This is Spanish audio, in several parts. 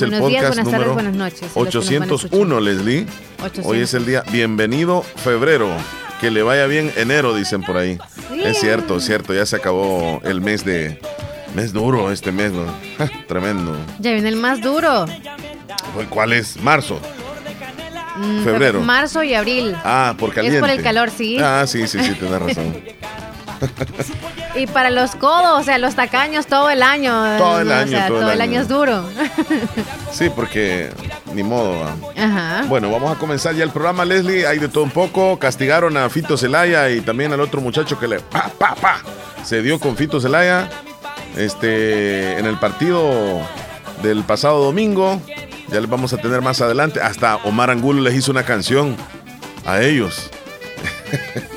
es el Buenos días, podcast buenas tardes, número buenas noches, a los que nos van 801, Leslie. 800. Hoy es el día. Bienvenido febrero. Que le vaya bien enero, dicen por ahí. Bien. Es cierto, es cierto. Ya se acabó el mes de. Mes duro este mes, ¿no? Ja, Tremendo. Ya viene el más duro. ¿Cuál es? Marzo. Mm, Febrero. Marzo y abril. Ah, por caliente. Es por el calor, sí. Ah, sí, sí, sí, tienes razón. Y para los codos, o sea, los tacaños todo el año. Todo el ¿no? año, O sea, todo el todo el año. año es duro. Sí, porque ni modo. Ajá. Bueno, vamos a comenzar ya el programa, Leslie. Hay de todo un poco. Castigaron a Fito Zelaya y también al otro muchacho que le pa, pa, pa, se dio con Fito Zelaya este, en el partido del pasado domingo. Ya les vamos a tener más adelante. Hasta Omar Angulo les hizo una canción a ellos.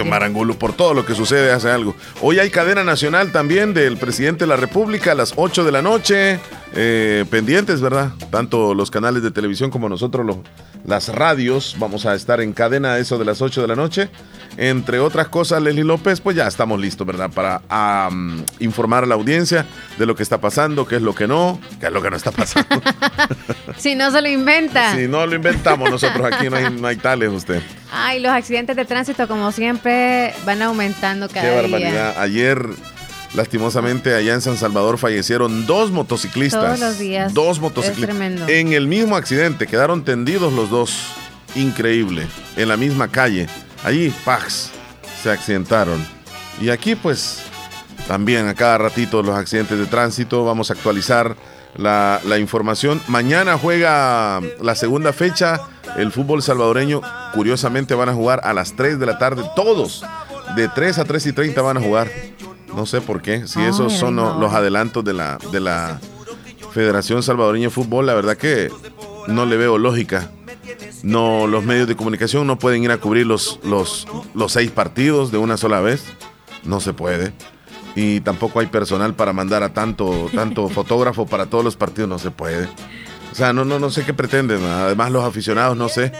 Omar Angulo, por todo lo que sucede, hace algo. Hoy hay cadena nacional también del presidente de la República a las 8 de la noche. eh, pendientes, ¿verdad? Tanto los canales de televisión como nosotros, los- las radios. Vamos a estar en cadena eso de las 8 de la noche. Entre otras cosas, Leslie López, pues ya estamos listos, ¿verdad? Para informar a la audiencia de lo que está pasando, qué es lo que no, qué es lo que no está pasando. Si no se lo inventa. si no lo inventamos nosotros aquí, no hay, no hay tales usted. Ay, los accidentes de tránsito, como siempre, van aumentando cada Qué día. barbaridad. Ayer, lastimosamente, allá en San Salvador fallecieron dos motociclistas. Todos los días. Dos motociclistas. En el mismo accidente, quedaron tendidos los dos. Increíble. En la misma calle. Allí, Pax, se accidentaron. Y aquí, pues, también a cada ratito los accidentes de tránsito. Vamos a actualizar la, la información. Mañana juega la segunda fecha. El fútbol salvadoreño, curiosamente, van a jugar a las 3 de la tarde. Todos, de 3 a 3 y 30 van a jugar. No sé por qué. Si Ay, esos son no. los adelantos de la, de la Federación Salvadoreña de Fútbol, la verdad que no le veo lógica. No, los medios de comunicación no pueden ir a cubrir los, los, los seis partidos de una sola vez. No se puede. Y tampoco hay personal para mandar a tanto, tanto fotógrafo para todos los partidos, no se puede. O sea, no, no, no sé qué pretenden. Además, los aficionados, no sé.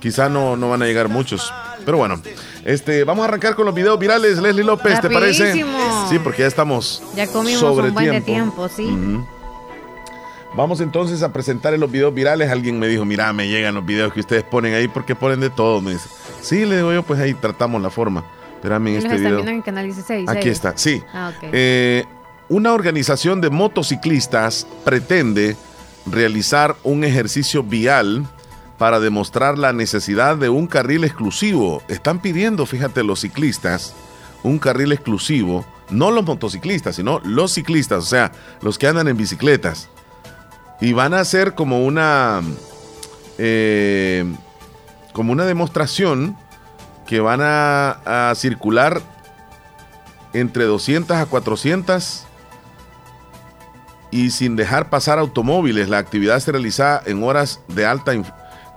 Quizá no, no van a llegar muchos. Pero bueno, este, vamos a arrancar con los videos virales. Leslie López, ¿te parece? Sí, porque ya estamos Ya comimos sobre un buen de tiempo. sí. Vamos entonces a presentar en los videos virales. Alguien me dijo, mira, me llegan los videos que ustedes ponen ahí porque ponen de todo. Me dice, sí, le digo yo, pues ahí tratamos la forma. Espérame en Y los este video. viendo en canal 16. Aquí está, sí. Ah. Eh, una organización de motociclistas pretende realizar un ejercicio vial para demostrar la necesidad de un carril exclusivo. Están pidiendo, fíjate, los ciclistas, un carril exclusivo, no los motociclistas, sino los ciclistas, o sea, los que andan en bicicletas. Y van a hacer como una, eh, como una demostración que van a, a circular entre 200 a 400 y sin dejar pasar automóviles. La actividad se realiza en horas de alta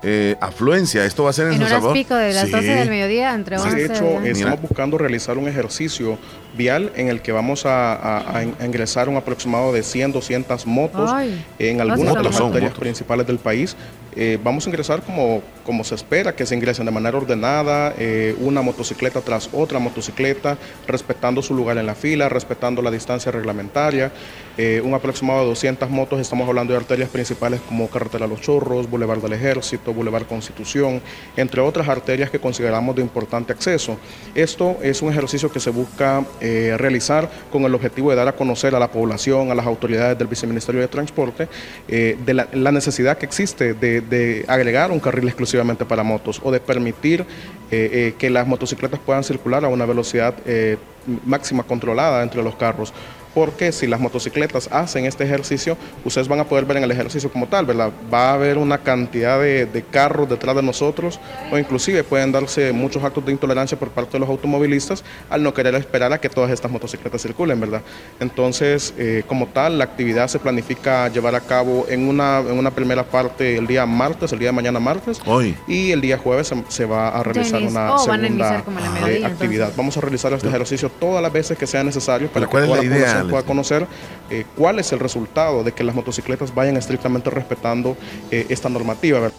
eh, afluencia. Esto va a ser en, en San horas Salvador. pico de las Sí. 12 del mediodía, entre Sí, 11 de hecho, estamos buscando realizar un ejercicio vial en el que vamos a, a- a in- a ingresar un aproximado de 100, 200 motos Ay, en algunas de las arterias motos. principales del país. Eh, vamos a ingresar como, como se espera, que se ingresen de manera ordenada, eh, una motocicleta tras otra motocicleta, respetando su lugar en la fila, respetando la distancia reglamentaria. Eh, un aproximado de 200 motos, estamos hablando de arterias principales como Carretera Los Chorros, Boulevard del Ejército, Boulevard Constitución, entre otras arterias que consideramos de importante acceso. Esto es un ejercicio que se busca realizar con el objetivo de dar a conocer a la población, a las autoridades del Viceministerio de Transporte, de la necesidad que existe de, de agregar un carril exclusivamente para motos o de permitir eh, eh, que las motocicletas puedan circular a una velocidad eh, máxima controlada entre los carros. Porque si las motocicletas hacen este ejercicio, ustedes van a poder ver en el ejercicio como tal, ¿verdad? Va a haber una cantidad de, de carros detrás de nosotros o inclusive pueden darse muchos actos de intolerancia por parte de los automovilistas al no querer esperar a que todas estas motocicletas circulen, ¿verdad? Entonces, eh, como tal, la actividad se planifica llevar a cabo en una, en una primera parte el día martes, el día de mañana martes, Hoy. y el día jueves se, se va a realizar una Oh, van a segunda como a la eh, mediodía, actividad. Vamos a realizar este ejercicio todas las veces que sea necesario para ¿cuál que es toda la la, idea, pueda conocer eh, cuál es el resultado de que las motocicletas vayan estrictamente respetando eh, esta normativa. ¿verdad?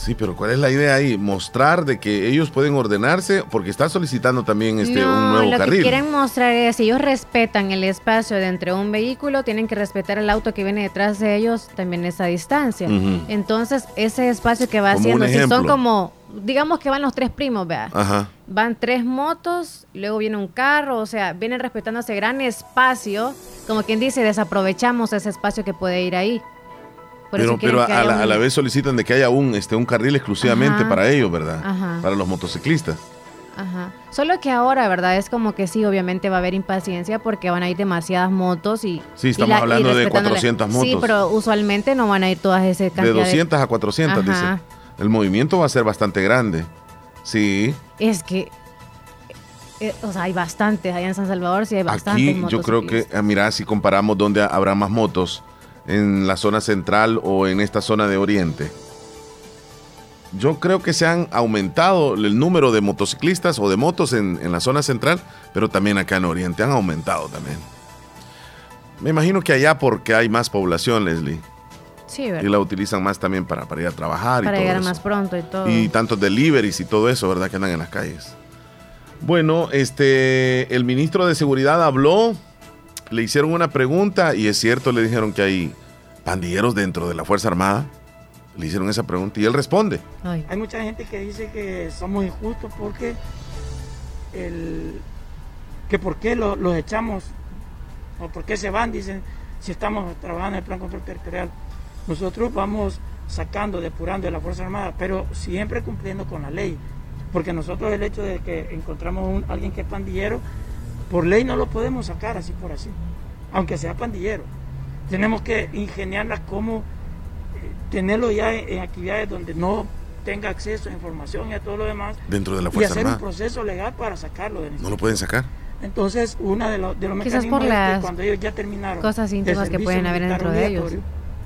Sí, pero ¿cuál es la idea ahí? Mostrar de que ellos pueden ordenarse porque están solicitando también este un nuevo lo carril. que quieren mostrar es si ellos respetan el espacio de entre un vehículo, tienen que respetar el auto que viene detrás de ellos también esa distancia. Entonces, ese espacio que va Como haciendo, si son como, digamos que van los tres primos, vea. Ajá. Van tres motos, luego viene un carro, o sea, vienen respetando ese gran espacio, como quien dice, desaprovechamos ese espacio que puede ir ahí. Por Pero, pero a, la, a la vez solicitan de que haya un, este, un carril exclusivamente Ajá. para ellos, ¿verdad? Ajá. Para los motociclistas. Ajá. Solo que ahora, ¿verdad? Es como que sí, obviamente va a haber impaciencia porque van a ir demasiadas motos y... Sí, y estamos hablando de respetándole. 400 Sí, motos. pero usualmente no van a ir todas ese De cantidad 200 a 400, Ajá. dice. El movimiento va a ser bastante grande. Sí. Es que... eh, o sea, hay bastantes. Allá en San Salvador sí hay bastantes Aquí yo creo que, ah, mira, si comparamos dónde habrá más motos, en la zona central o en esta zona de oriente. Yo creo que se han aumentado el número de motociclistas o de motos en, en la zona central, pero también acá en oriente han aumentado también. Me imagino que allá porque hay más población, Leslie, Sí, y ¿verdad? la utilizan más también para, para ir a trabajar Para y todo llegar eso. más pronto y todo. Y tantos deliveries y todo eso, ¿verdad? Que andan en las calles. Bueno, este, el ministro de Seguridad habló, le hicieron una pregunta y es cierto, le dijeron que hay pandilleros dentro de la Fuerza Armada. Le hicieron esa pregunta y él responde. Ay. Hay mucha gente que dice que somos injustos porque el, que por qué lo- los echamos o por qué se van, dicen, si estamos trabajando en el plan control territorial. Nosotros vamos sacando, depurando de la Fuerza Armada, pero siempre cumpliendo con la ley. Porque nosotros el hecho de que encontramos un, alguien que es pandillero, por ley no lo podemos sacar así por así, aunque sea pandillero. Tenemos que ingeniarlas como eh, tenerlo ya en, en actividades donde no tenga acceso a información y a todo lo demás Dentro de la y Fuerza hacer un proceso legal para sacarlo de No lo pueden sacar. entonces, una de, los de los Quizás mecanismos por es que las cuando ellos ya terminaron Cosas íntimas que pueden haber dentro de ellos.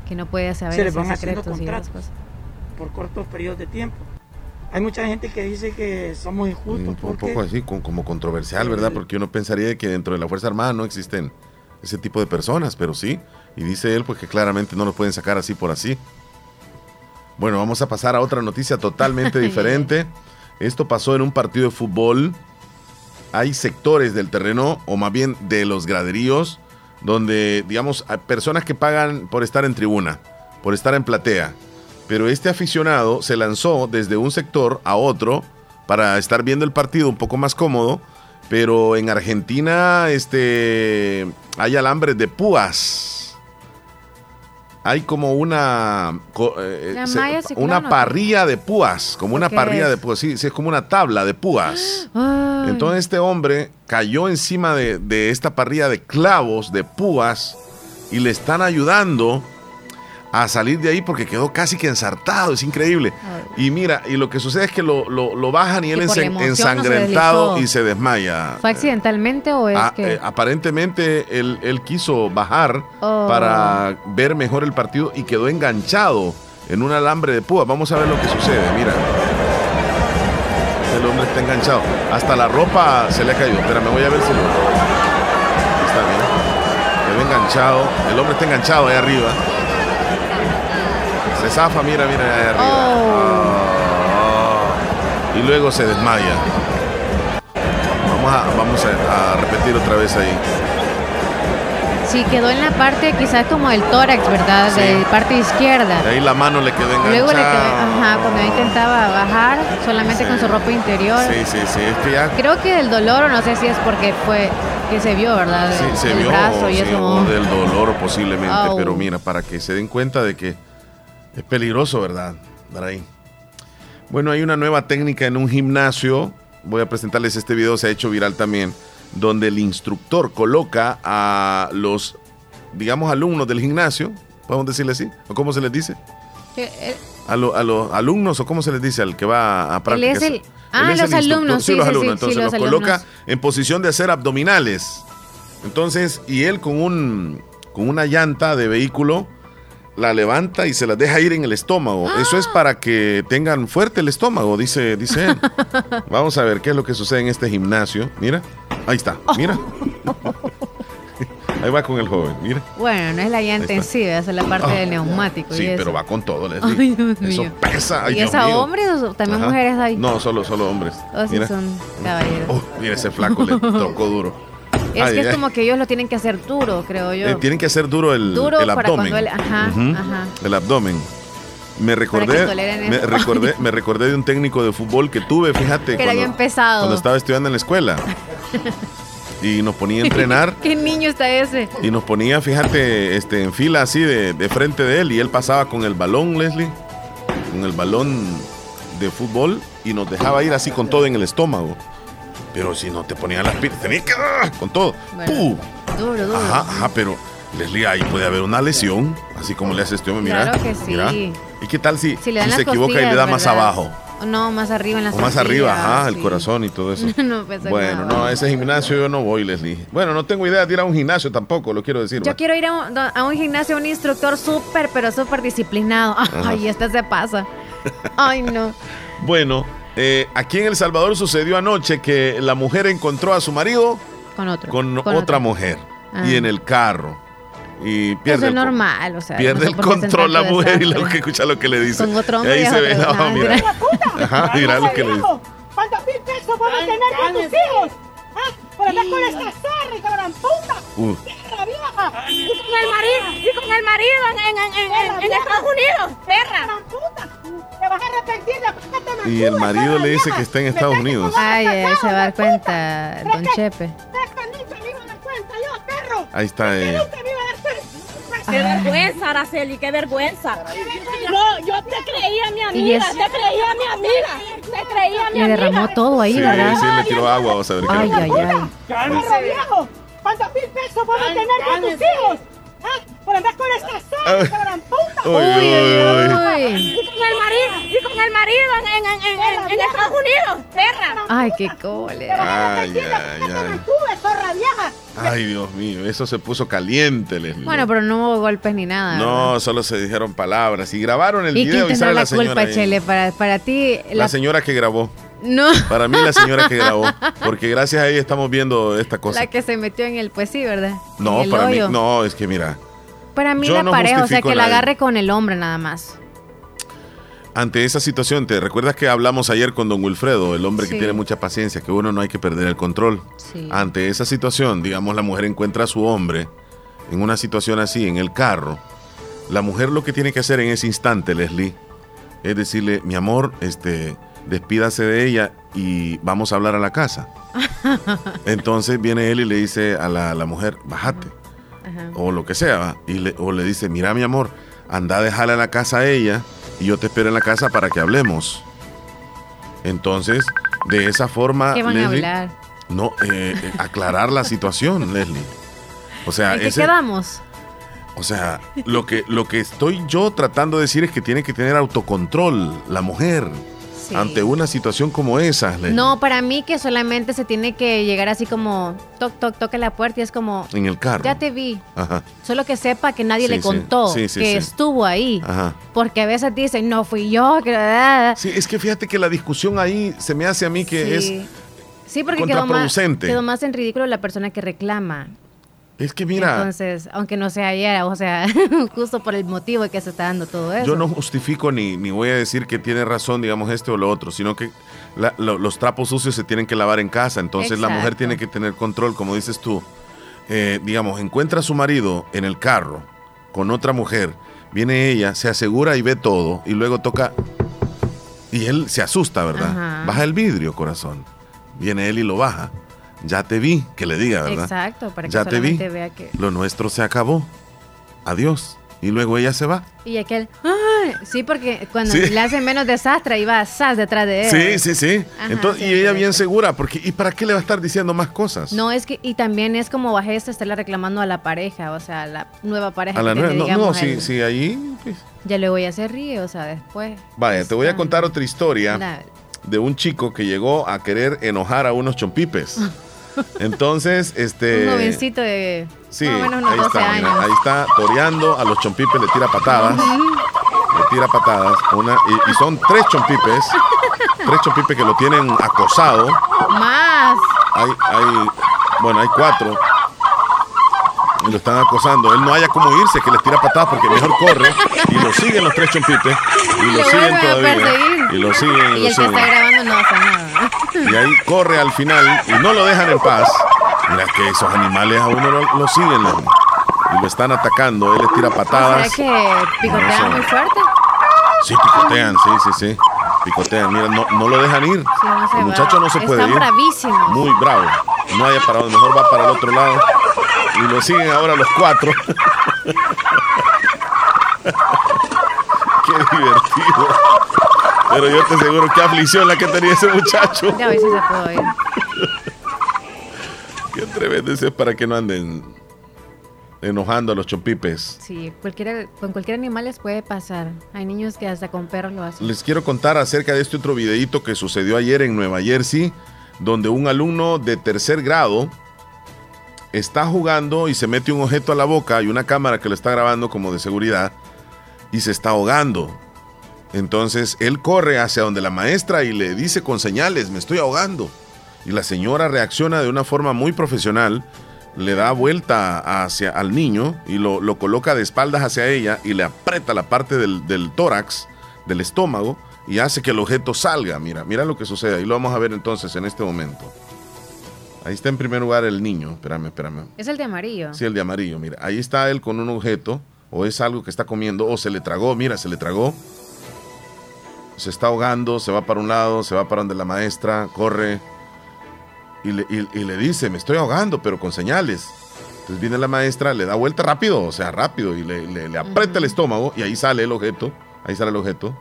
Que no puede saber se les van haciendo y contratos cosas. por cortos periodos de tiempo. Hay mucha gente que dice que somos injustos Un, un porque poco así, como controversial, ¿verdad? Porque uno pensaría que dentro de la Fuerza Armada no existen ese tipo de personas, pero sí. Y dice él pues que claramente no los pueden sacar así por así. Bueno, vamos a pasar a otra noticia totalmente diferente. Esto pasó en un partido de fútbol. Hay sectores del terreno, o más bien de los graderíos, donde, digamos, hay personas que pagan por estar en tribuna, por estar en platea. Pero este aficionado se lanzó desde un sector a otro para estar viendo el partido un poco más cómodo. Pero en Argentina este, hay alambres de púas. Hay como una, eh, se- ciclón, una parrilla de púas, como una parrilla es? de púas, sí, sí, es como una tabla de púas. Ay. Entonces este hombre cayó encima de, de esta parrilla de clavos, de púas, y le están ayudando a salir de ahí porque quedó casi que ensartado, es increíble. Y mira, y lo que sucede es que lo, lo- lo bajan y él Y no se ensangrentado y se desmaya. ¿Fue accidentalmente o es Ah, que.? eh, aparentemente él, él quiso bajar Oh. para ver mejor el partido y quedó enganchado en un alambre de púas. Vamos a ver lo que sucede, mira. El hombre está enganchado. Hasta la ropa se le ha caído. Espera, me voy a ver si lo. Está bien. Quedó enganchado. El hombre está enganchado ahí arriba. Se zafa, mira, mira ahí arriba. Ah. y luego se desmaya. Vamos a, vamos a, a repetir otra vez ahí. Sí, quedó en la parte quizás como el tórax, ¿verdad? Sí. De parte izquierda. De ahí la mano le quedó enganchada. Luego le quedó, ajá, cuando intentaba bajar solamente Sí. con su ropa interior. Sí, sí, sí. Es que ya Creo que del dolor, o no sé si es porque fue que se vio, ¿verdad? sí, se del vio brazo y sí, eso. del dolor posiblemente. Au. Pero mira, para que se den cuenta de que es peligroso, ¿verdad? Dar ahí. Bueno, hay una nueva técnica en un gimnasio. Voy a presentarles este video, se ha hecho viral también, donde el instructor coloca a los, digamos, alumnos del gimnasio, podemos decirle así, o cómo se les dice, eh, a, lo- a los alumnos, o cómo se les dice al que va a prácticas. es el- ah, es los alumnos, sí, los sí, alumnos. sí, Entonces los los coloca en posición de hacer abdominales. Entonces, y él con un con una llanta de vehículo la levanta y se la deja ir en el estómago. Eso es para que tengan fuerte el estómago, dice, dice él. Vamos a ver qué es lo que sucede en este gimnasio. Mira, ahí está, mira. Ahí va con el joven, mira. Bueno, no es la llanta en sí, es la parte Ah. del neumático. Sí, y pero va con todo, Leslie. Ay, Dios Eso mío. pesa. Ay, ¿Y es a hombres o también Ajá. mujeres hay? No, solo, solo hombres. O si Mira. son caballeros. Oh, mira ese flaco, le tocó duro. Es Ay, que es ay. como que ellos lo tienen que hacer duro, creo yo. Eh, tienen que hacer duro el, Duro el abdomen. él- ajá, ajá. El abdomen. Me recordé, me recordé, me recordé de un técnico de fútbol que tuve, fíjate, Que era bien pesado. cuando estaba estudiando en la escuela. y nos ponía a entrenar ¿Qué niño está ese? y nos ponía, fíjate, este, en fila así de, de frente de él y él pasaba con el balón, Leslie, con el balón de fútbol y nos dejaba ir así con todo en el estómago. Pero si no te ponía las pilas, tenía que ¡ah! con todo. Bueno, ¡Pum! Duro, duro. Ajá, ajá, pero Leslie, ahí puede haber una lesión, así como le hace este hombre, mira. Claro que sí. mira. ¿Y qué tal si, Si le si se equivoca y le da más abajo? No, más arriba en las O más arriba, ajá, el corazón y todo eso. no pesa Bueno, no, a ese gimnasio yo no voy, Leslie. Bueno, no tengo idea de ir a un gimnasio tampoco, lo quiero decir. Yo va. quiero ir a un, a un gimnasio, un instructor súper, pero súper disciplinado. Ay, este se pasa. Ay, no. Bueno, eh, aquí en El Salvador sucedió anoche que la mujer encontró a su marido Con otro. con, otro. otra mujer Ah. y en el carro. Y pierde Eso es el con- normal, o sea. Pierde no el control la mujer y lo que escucha lo que le dice. Con otro Y hombre ahí y se ve, no, mira. mira. Ajá, mira lo que le dice. ¿Cuántos mil pesos vamos a tener con tus hijos? Y con la gran puta. Uh, Perra vieja. Y con el marido, y con el marido en, en, en, en, en Estados Unidos. Perra. Puta. Te vas a arrepentir de que te y el marido le dice que está en Estados Unidos. Ay, ay, se va a dar cuenta, don Chepe. Ahí está. eh, Qué vergüenza, Araceli, qué vergüenza. No, yo te creía mi amiga, te creía mi amiga, te creía mi Le amiga. derramó todo ahí, sí, ¿verdad? sí, le tiró agua, vamos a ver qué Ay, le- ay, ay. ¡Perro viejo! ¿Cuántos mil pesos vamos a tener con tus hijos? ¿Ah? Por andar con esta gran puta. Uy, uy, uy. Y con el marido, y con el marido en, en, en, en, en, en Estados Unidos, perra. Ay, qué cólera. Ay, ay, ay. zorra vieja. Ay, Dios mío, eso se puso caliente, Leslie. Bueno, pero no hubo golpes ni nada. No, solo se dijeron palabras y grabaron el ¿Y quién video y tendrá sale la la señora. culpa, ahí. Chele? Para, para ti, La la, señora que grabó. No, Para mí la señora que grabó. Porque gracias a ella estamos viendo esta cosa. la que se metió en el, pues sí, ¿verdad? No, para hoyo. mí, no, es que mira, Para mí la no pareja, o sea, que la agarre con el hombre nada más. ante esa situación, ¿te recuerdas que hablamos ayer con don Wilfredo, el hombre que tiene mucha paciencia, que uno no hay que perder el control? Sí. Ante esa situación, digamos, la mujer encuentra a su hombre en una situación así, en el carro. La mujer lo que tiene que hacer en ese instante, Leslie, es decirle, mi amor, este, despídase de ella y vamos a hablar a la casa. Entonces viene él y le dice a la, mujer, bájate. Ajá. o lo que sea, y le, o le dice, mira mi amor, anda a dejarle a la casa a ella y yo te espero en la casa para que hablemos. Entonces, de esa forma, ¿Qué van a hablar? no, eh, eh, aclarar la situación, Leslie. O sea, ¿En qué ese- quedamos? o sea, lo que, lo que estoy yo tratando de decir es que tiene que tener autocontrol la mujer Sí. ante una situación como esa, Leslie. No, para mí que solamente se tiene que llegar así como toc, toc, toque la puerta y es como, En el carro. ya te vi. Ajá, Solo que sepa que nadie Sí, le contó Sí, que estuvo ahí. ajá. Porque a veces dicen, no fui yo. Que... ah". Sí, es que fíjate que la discusión ahí se me hace a mí que es Sí. Porque quedó más, quedó más en ridículo la persona que reclama. Es que mira, Entonces, aunque no sea ella, o sea, justo por el motivo que se está dando todo eso. yo no justifico ni, ni voy a decir que tiene razón, digamos, este o lo otro, sino que la- lo- los trapos sucios se tienen que lavar en casa. Entonces la mujer tiene que tener control, como dices tú. Eh, digamos, encuentra a su marido en el carro con otra mujer, viene ella, se asegura y ve todo, y luego toca. Y él se asusta, ¿verdad? Ajá. Baja el vidrio, corazón. Viene él y lo baja. Ya te vi, que le diga, ¿verdad? Exacto, para que Ya te vi. vea que... Lo nuestro se acabó. Adiós. Y luego ella se va. Y aquel, ¡ay! Sí, porque cuando Sí. le hacen menos desastre, iba sas detrás de él. Sí, sí, sí. Ajá, Entonces, y ella bien segura, porque ¿y para qué le va a estar diciendo más cosas? No, es que, y también es como bajesta estarle reclamando a la pareja, o sea, a la nueva pareja. a la nueva. No, no, sí, sí, ahí. pues. Ya luego ya se ríe, o sea, después. Vaya, te voy a contar otra historia La- de un chico que llegó a querer enojar a unos chompipes. Entonces, este. un jovencito de Sí, más o menos unos ahí 12 está, mira, ahí está toreando a los chompipes, le tira patadas. Le tira patadas. Una, y, y son tres chompipes. Tres chompipes que lo tienen acosado. Más. Hay, hay, bueno, hay cuatro. y lo están acosando. Él no haya como irse, que les tira patadas porque mejor corre y lo siguen los tres chompipes y lo Le siguen todavía. Y lo siguen y Y lo el que está siguen. grabando no hace nada. Y ahí corre al final y no lo dejan en paz. Mira que esos animales a uno lo, lo siguen y lo están atacando. Él les tira ¿Será patadas. que picotean muy fuerte? Sí, picotean, sí, sí, sí. Picotean. Mira, no, no lo dejan ir. Sí, no el va. muchacho no se puede Están ir. bravísimos. Muy bravo. No haya parado, mejor va para el otro lado. Y lo siguen ahora los cuatro. Qué divertido. Pero yo te aseguro qué aflicción la que tenía ese muchacho. Ya hoy sí se pudo ir. Qué tremendo es para que no anden enojando a los chompipes. Sí, cualquiera, con cualquier animal les puede pasar. Hay niños que hasta con perros lo hacen. Les quiero contar acerca de este otro videíto que sucedió ayer en Nueva Jersey, donde un alumno de tercer grado está jugando y se mete un objeto a la boca y una cámara que lo está grabando como de seguridad y se está ahogando. Entonces él corre hacia donde la maestra y le dice con señales, me estoy ahogando. Y la señora reacciona de una forma muy profesional, le da vuelta hacia al niño y lo, lo coloca de espaldas hacia ella y le aprieta la parte del, del tórax, del estómago, y hace que el objeto salga. Mira, mira lo que sucede. Ahí lo vamos a ver entonces en este momento. Ahí está en primer lugar el niño. Espérame, espérame. Es el de amarillo. Sí, el de amarillo, mira. Ahí está él con un objeto, o es algo que está comiendo, o se le tragó, mira, se le tragó. Se está ahogando, se va para un lado, se va para donde la maestra, corre y le, y- y le dice, me estoy ahogando, pero con señales. Entonces viene la maestra, le da vuelta rápido, o sea, rápido, y le, le- le aprieta el estómago, y ahí sale el objeto, ahí sale el objeto.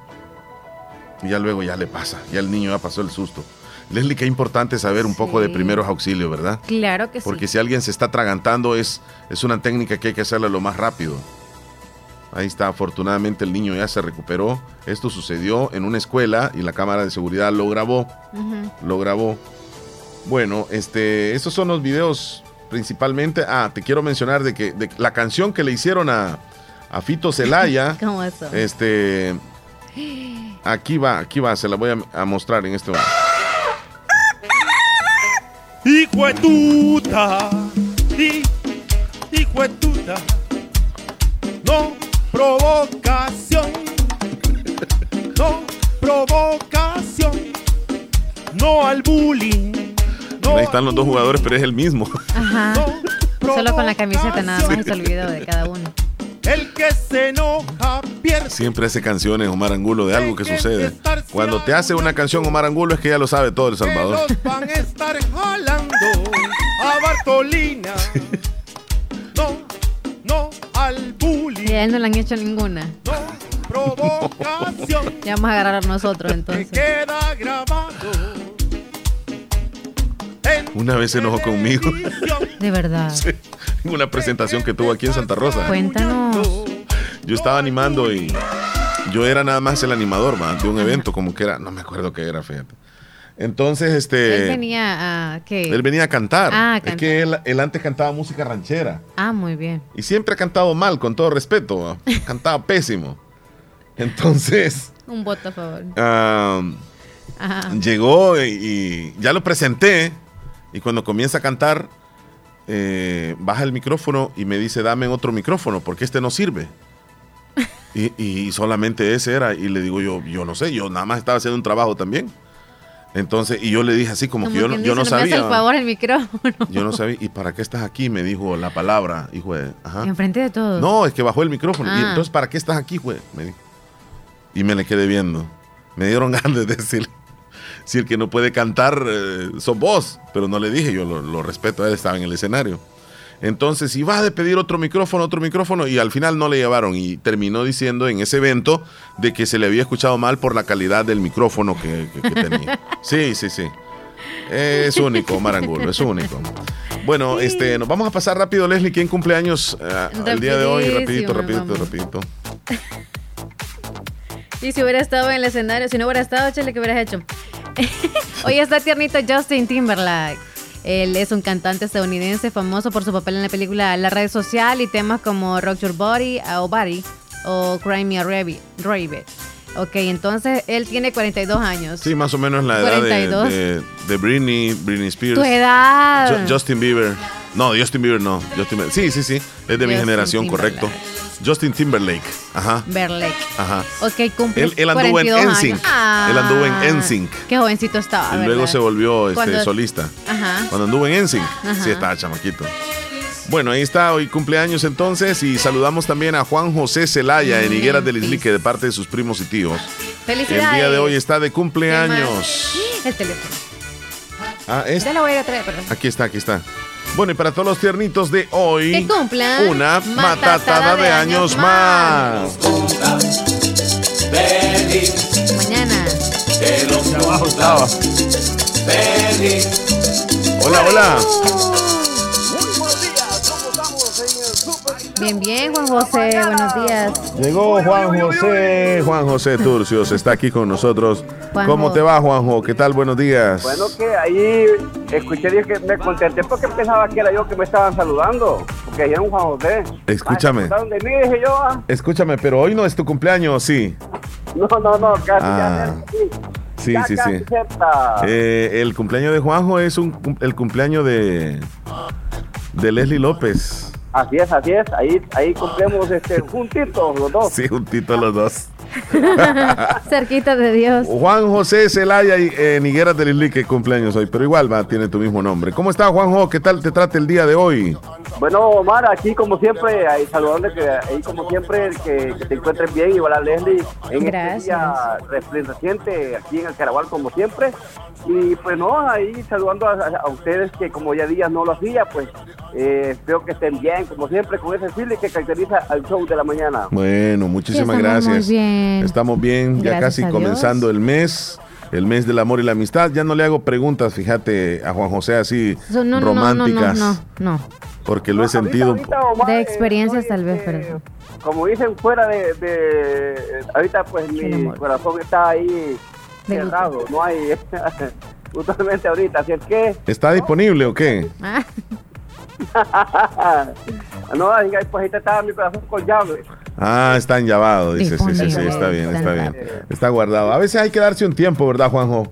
Y ya luego ya le pasa, ya el niño ya pasó el susto. Leslie, qué importante saber un poco de primeros auxilios, ¿verdad? Claro que Porque sí. si alguien se está atragantando es, es una técnica que hay que hacerla lo más rápido. Ahí está, afortunadamente el niño ya se recuperó. Esto sucedió en una escuela y la cámara de seguridad lo grabó, lo grabó. Bueno, este, esos son los videos principalmente. Ah, te quiero mencionar de que de la canción que le hicieron a, a Fito Celaya, ¿Cómo eso? este, aquí va, aquí va, se la voy a, a mostrar en este momento. Hijo de tuta, hi- hijo de tuta, no provocación, no provocación, no al bullying, no Ahí están los dos jugadores, pero es el mismo. Ajá. no Solo con la camiseta nada más el video de cada uno. El que se enoja pierde. Siempre hace canciones Omar Angulo de algo que sucede. Cuando te hace una canción Omar Angulo es que ya lo sabe todo El Salvador. Que los van a estar jalando a Bartolina. No al bullying. Y a él no le han hecho ninguna. No provocación. Ya vamos a agarrar a nosotros que entonces. queda grabado. en Una vez se enojó conmigo. De verdad. en una presentación que tuvo aquí en Santa Rosa. Cuéntanos. Yo estaba animando y yo era nada más el animador ¿va? de un evento, como que era, no me acuerdo qué era, fíjate. Entonces, este. Él venía a. ¿Qué? él venía a cantar. Ah, a Es cantar. que él, él antes cantaba música ranchera. Ah, muy bien. Y siempre ha cantado mal, con todo respeto. Cantaba pésimo. Entonces, Un voto a favor. Ajá. llegó y, y ya lo presenté. Y cuando comienza a cantar, eh, baja el micrófono y me dice, dame otro micrófono porque este no sirve. Y, y solamente ese era. Y le digo yo, yo no sé, yo nada más estaba haciendo un trabajo también. Entonces, y yo le dije así como, Como que yo, no- quien yo no dice, me sabía. el favor el micrófono. Yo no sabía. ¿Y para qué estás aquí? Me dijo la palabra, hijo de... Ajá. Enfrente de todos. No, es que bajó el micrófono. Y Ah. entonces, ¿para qué estás aquí, güey? Me dijo. Y me le quedé viendo. Me dieron ganas de decir, si el que no puede cantar eh, sos vos. Pero no le dije, yo lo, lo respeto, él estaba en el escenario. Entonces iba a pedir otro micrófono, otro micrófono, y al final no le llevaron. Y terminó diciendo en ese evento de que se le había escuchado mal por la calidad del micrófono que, que- que tenía. Sí, sí, sí. Es único, Marangulo, es único. Bueno, este, nos vamos a pasar rápido, Leslie. ¿Quién cumple años eh, el día de hoy? Rapidito, rapidito, rapidito. Y si hubiera estado en el escenario, si no hubiera estado, chale, ¿qué hubieras hecho? Hoy está tiernito Justin Timberlake. Él es un cantante estadounidense famoso por su papel en la película La Red Social y temas como Rock Your Body uh, o Body o Cry Me a Rabbit. Ok, entonces él tiene 42 años. Sí, más o menos la edad de, 42. de, de Britney, Britney Spears. Tu edad. Ju- Justin Bieber. No, Justin Bieber no. Justin Bieber- Sí, sí, sí. Es de mi Justin generación, Timberlake. correcto. Justin Timberlake. Ajá. Berlake. Ajá. Ok, cumple. Él- él anduvo en 42 NSYNC. Ah, Él anduvo en NSYNC. Qué jovencito estaba. y luego ¿verdad? se volvió este, Cuando- solista. Ajá. Cuando anduvo en NSYNC. Ajá. Sí, estaba chamaquito. Bueno, ahí está, hoy cumpleaños entonces y saludamos también a Juan José Celaya en Higueras del Islique de parte de sus primos y tíos. Felicidades. El día de hoy está de ¿Qué cumpleaños. El teléfono. Ah, es- Ya lo voy a traer, perdón. aquí está, aquí está. Bueno, y para todos los tiernitos de hoy, Que cumplan una matatada matatada de de años años más. Mañana. Hola, hola. Bien, bien, Juan José. Buenos días. Llegó Juan José, Juan José Turcios, está aquí con nosotros. Juanjo. ¿Cómo te va, Juanjo? ¿Qué tal? Buenos días. Bueno, que ahí escuché dije que me contenté porque pensaba que era yo que me estaban saludando. Porque dijeron Juan José. Escúchame. Ah, ¿se acordaron de mí? Dije yo. ah. Escúchame, pero hoy no es tu cumpleaños, sí. No, no, no, casi Ah. ya. Sí, Sí, Ya sí, sí. Eh, el cumpleaños de Juanjo es un, el cumpleaños de, de Leslie López. Así es, así es. Ahí, ahí cumplimos este, juntitos los dos. Sí, juntito los dos. Cerquita de Dios. Juan José Celaya y eh, Nigueras del Islique cumpleaños hoy, pero igual va, tiene tu mismo nombre. ¿Cómo está, Juanjo? ¿Qué tal te trata el día de hoy? Bueno, Omar, aquí como siempre, ahí saludando que ahí como siempre que, que te encuentres bien, igual a Leslie en Gracias. este día resplandeciente aquí en el Caraval como siempre. Y pues no, ahí saludando a, a ustedes que como ya días no lo hacía, pues eh, espero que estén bien, como siempre, con ese feeling que caracteriza al show de la mañana. Bueno, muchísimas gracias. muy bien. Estamos bien, ya Gracias casi comenzando el mes, el mes del amor y la amistad. Ya no le hago preguntas, fíjate, a Juan José así So- no, no, no, no, románticas, no, no. porque lo he No, ahorita- sentido. ahorita, Omar, De eh, experiencias, estoy, tal vez, este, pero- Como dicen fuera de, de- ahorita pues mi amor. corazón está ahí De luto. cerrado, no hay justamente ahorita, así es que ¿Está disponible o qué? Ah, no, diga, pues ahorita estaba mi corazón con llave. Ah, está enllavado, dice. Sí, sí, sí, está bien, está está bien. Está guardado. A veces hay que darse un tiempo, ¿verdad, Juanjo?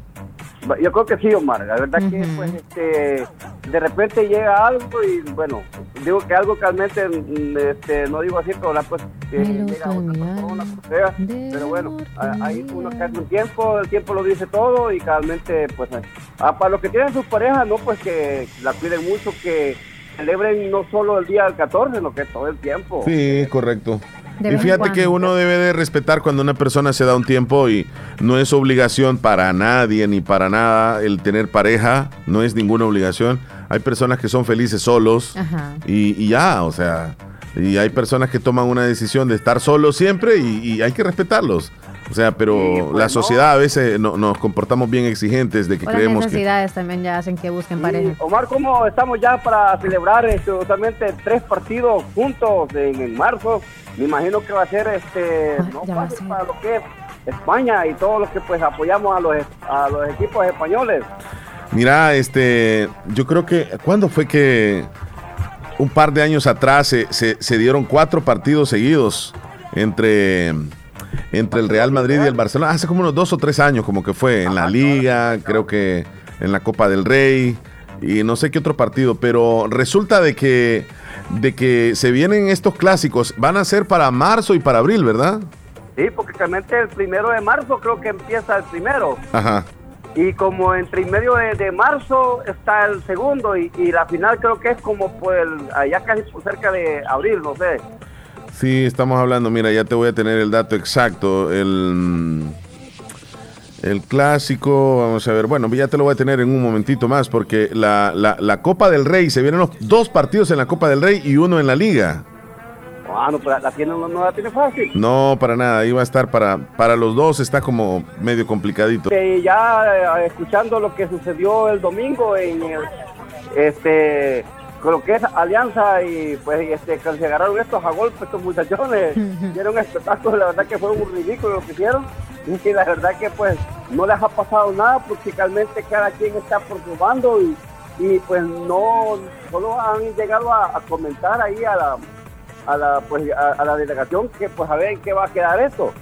Yo creo que sí, Omar. La verdad que Ujú. pues este de repente llega algo y bueno, digo que algo que realmente mm, este, no digo así, pero la pues eh, llega otra persona, que sea. pero bueno, ahí uno cae un tiempo, el tiempo lo dice todo y realmente pues eh, ah, para los que tienen sus parejas, no pues que la cuiden mucho, que celebren no solo el día del 14, sino que todo el tiempo. Sí, correcto. De y fíjate que uno debe de respetar cuando una persona se da un tiempo y no es obligación para nadie ni para nada el tener pareja, no es ninguna obligación. Hay personas que son felices solos y, y ya, o sea, y hay personas que toman una decisión de estar solos siempre y, y hay que respetarlos. O sea, pero Sí, pues, la no. sociedad a veces no- nos comportamos bien exigentes de que O las creemos que... necesidades también ya hacen que busquen Y, pareja. Omar, ¿cómo estamos ya para celebrar este, totalmente tres partidos juntos en, en marzo? Me imagino que va a ser este no fácil ser. para lo que es España y todos los que pues apoyamos a los, a los equipos españoles. Mira, este, yo creo que, ¿cuándo fue que un par de años atrás se, se- se dieron cuatro partidos seguidos entre, entre el Real Madrid y el Barcelona? Hace como unos dos o tres años, como que fue en la Liga, creo que en la Copa del Rey y no sé qué otro partido, pero resulta de que, de que se vienen estos clásicos, van a ser para marzo y para abril, ¿verdad? Sí, porque realmente el primero de marzo creo que empieza el primero. Ajá. Y como entre y medio de, de marzo está el segundo y, y la final creo que es como pues allá casi cerca de abril, no sé. Sí, estamos hablando, mira, ya te voy a tener el dato exacto. El, el clásico, vamos a ver, bueno, ya te lo voy a tener en un momentito más, porque la, la- la Copa del Rey, se vienen los dos partidos en la Copa del Rey y uno en la Liga. Ah, no, pero la tiene, no, no la tiene fácil. No, para nada, iba a estar para, para los dos, está como medio complicadito. Este, ya eh, escuchando lo que sucedió el domingo en el, este con lo que es Alianza y pues este que se agarraron estos a golpe estos muchachones dieron espectáculo la verdad que fue un ridículo lo que hicieron. Y la verdad que pues no les ha pasado nada porque realmente cada quien está por su bando y, y pues no solo han llegado a, a comentar ahí a la a la pues a, a la delegación que pues a ver en qué va a quedar esto.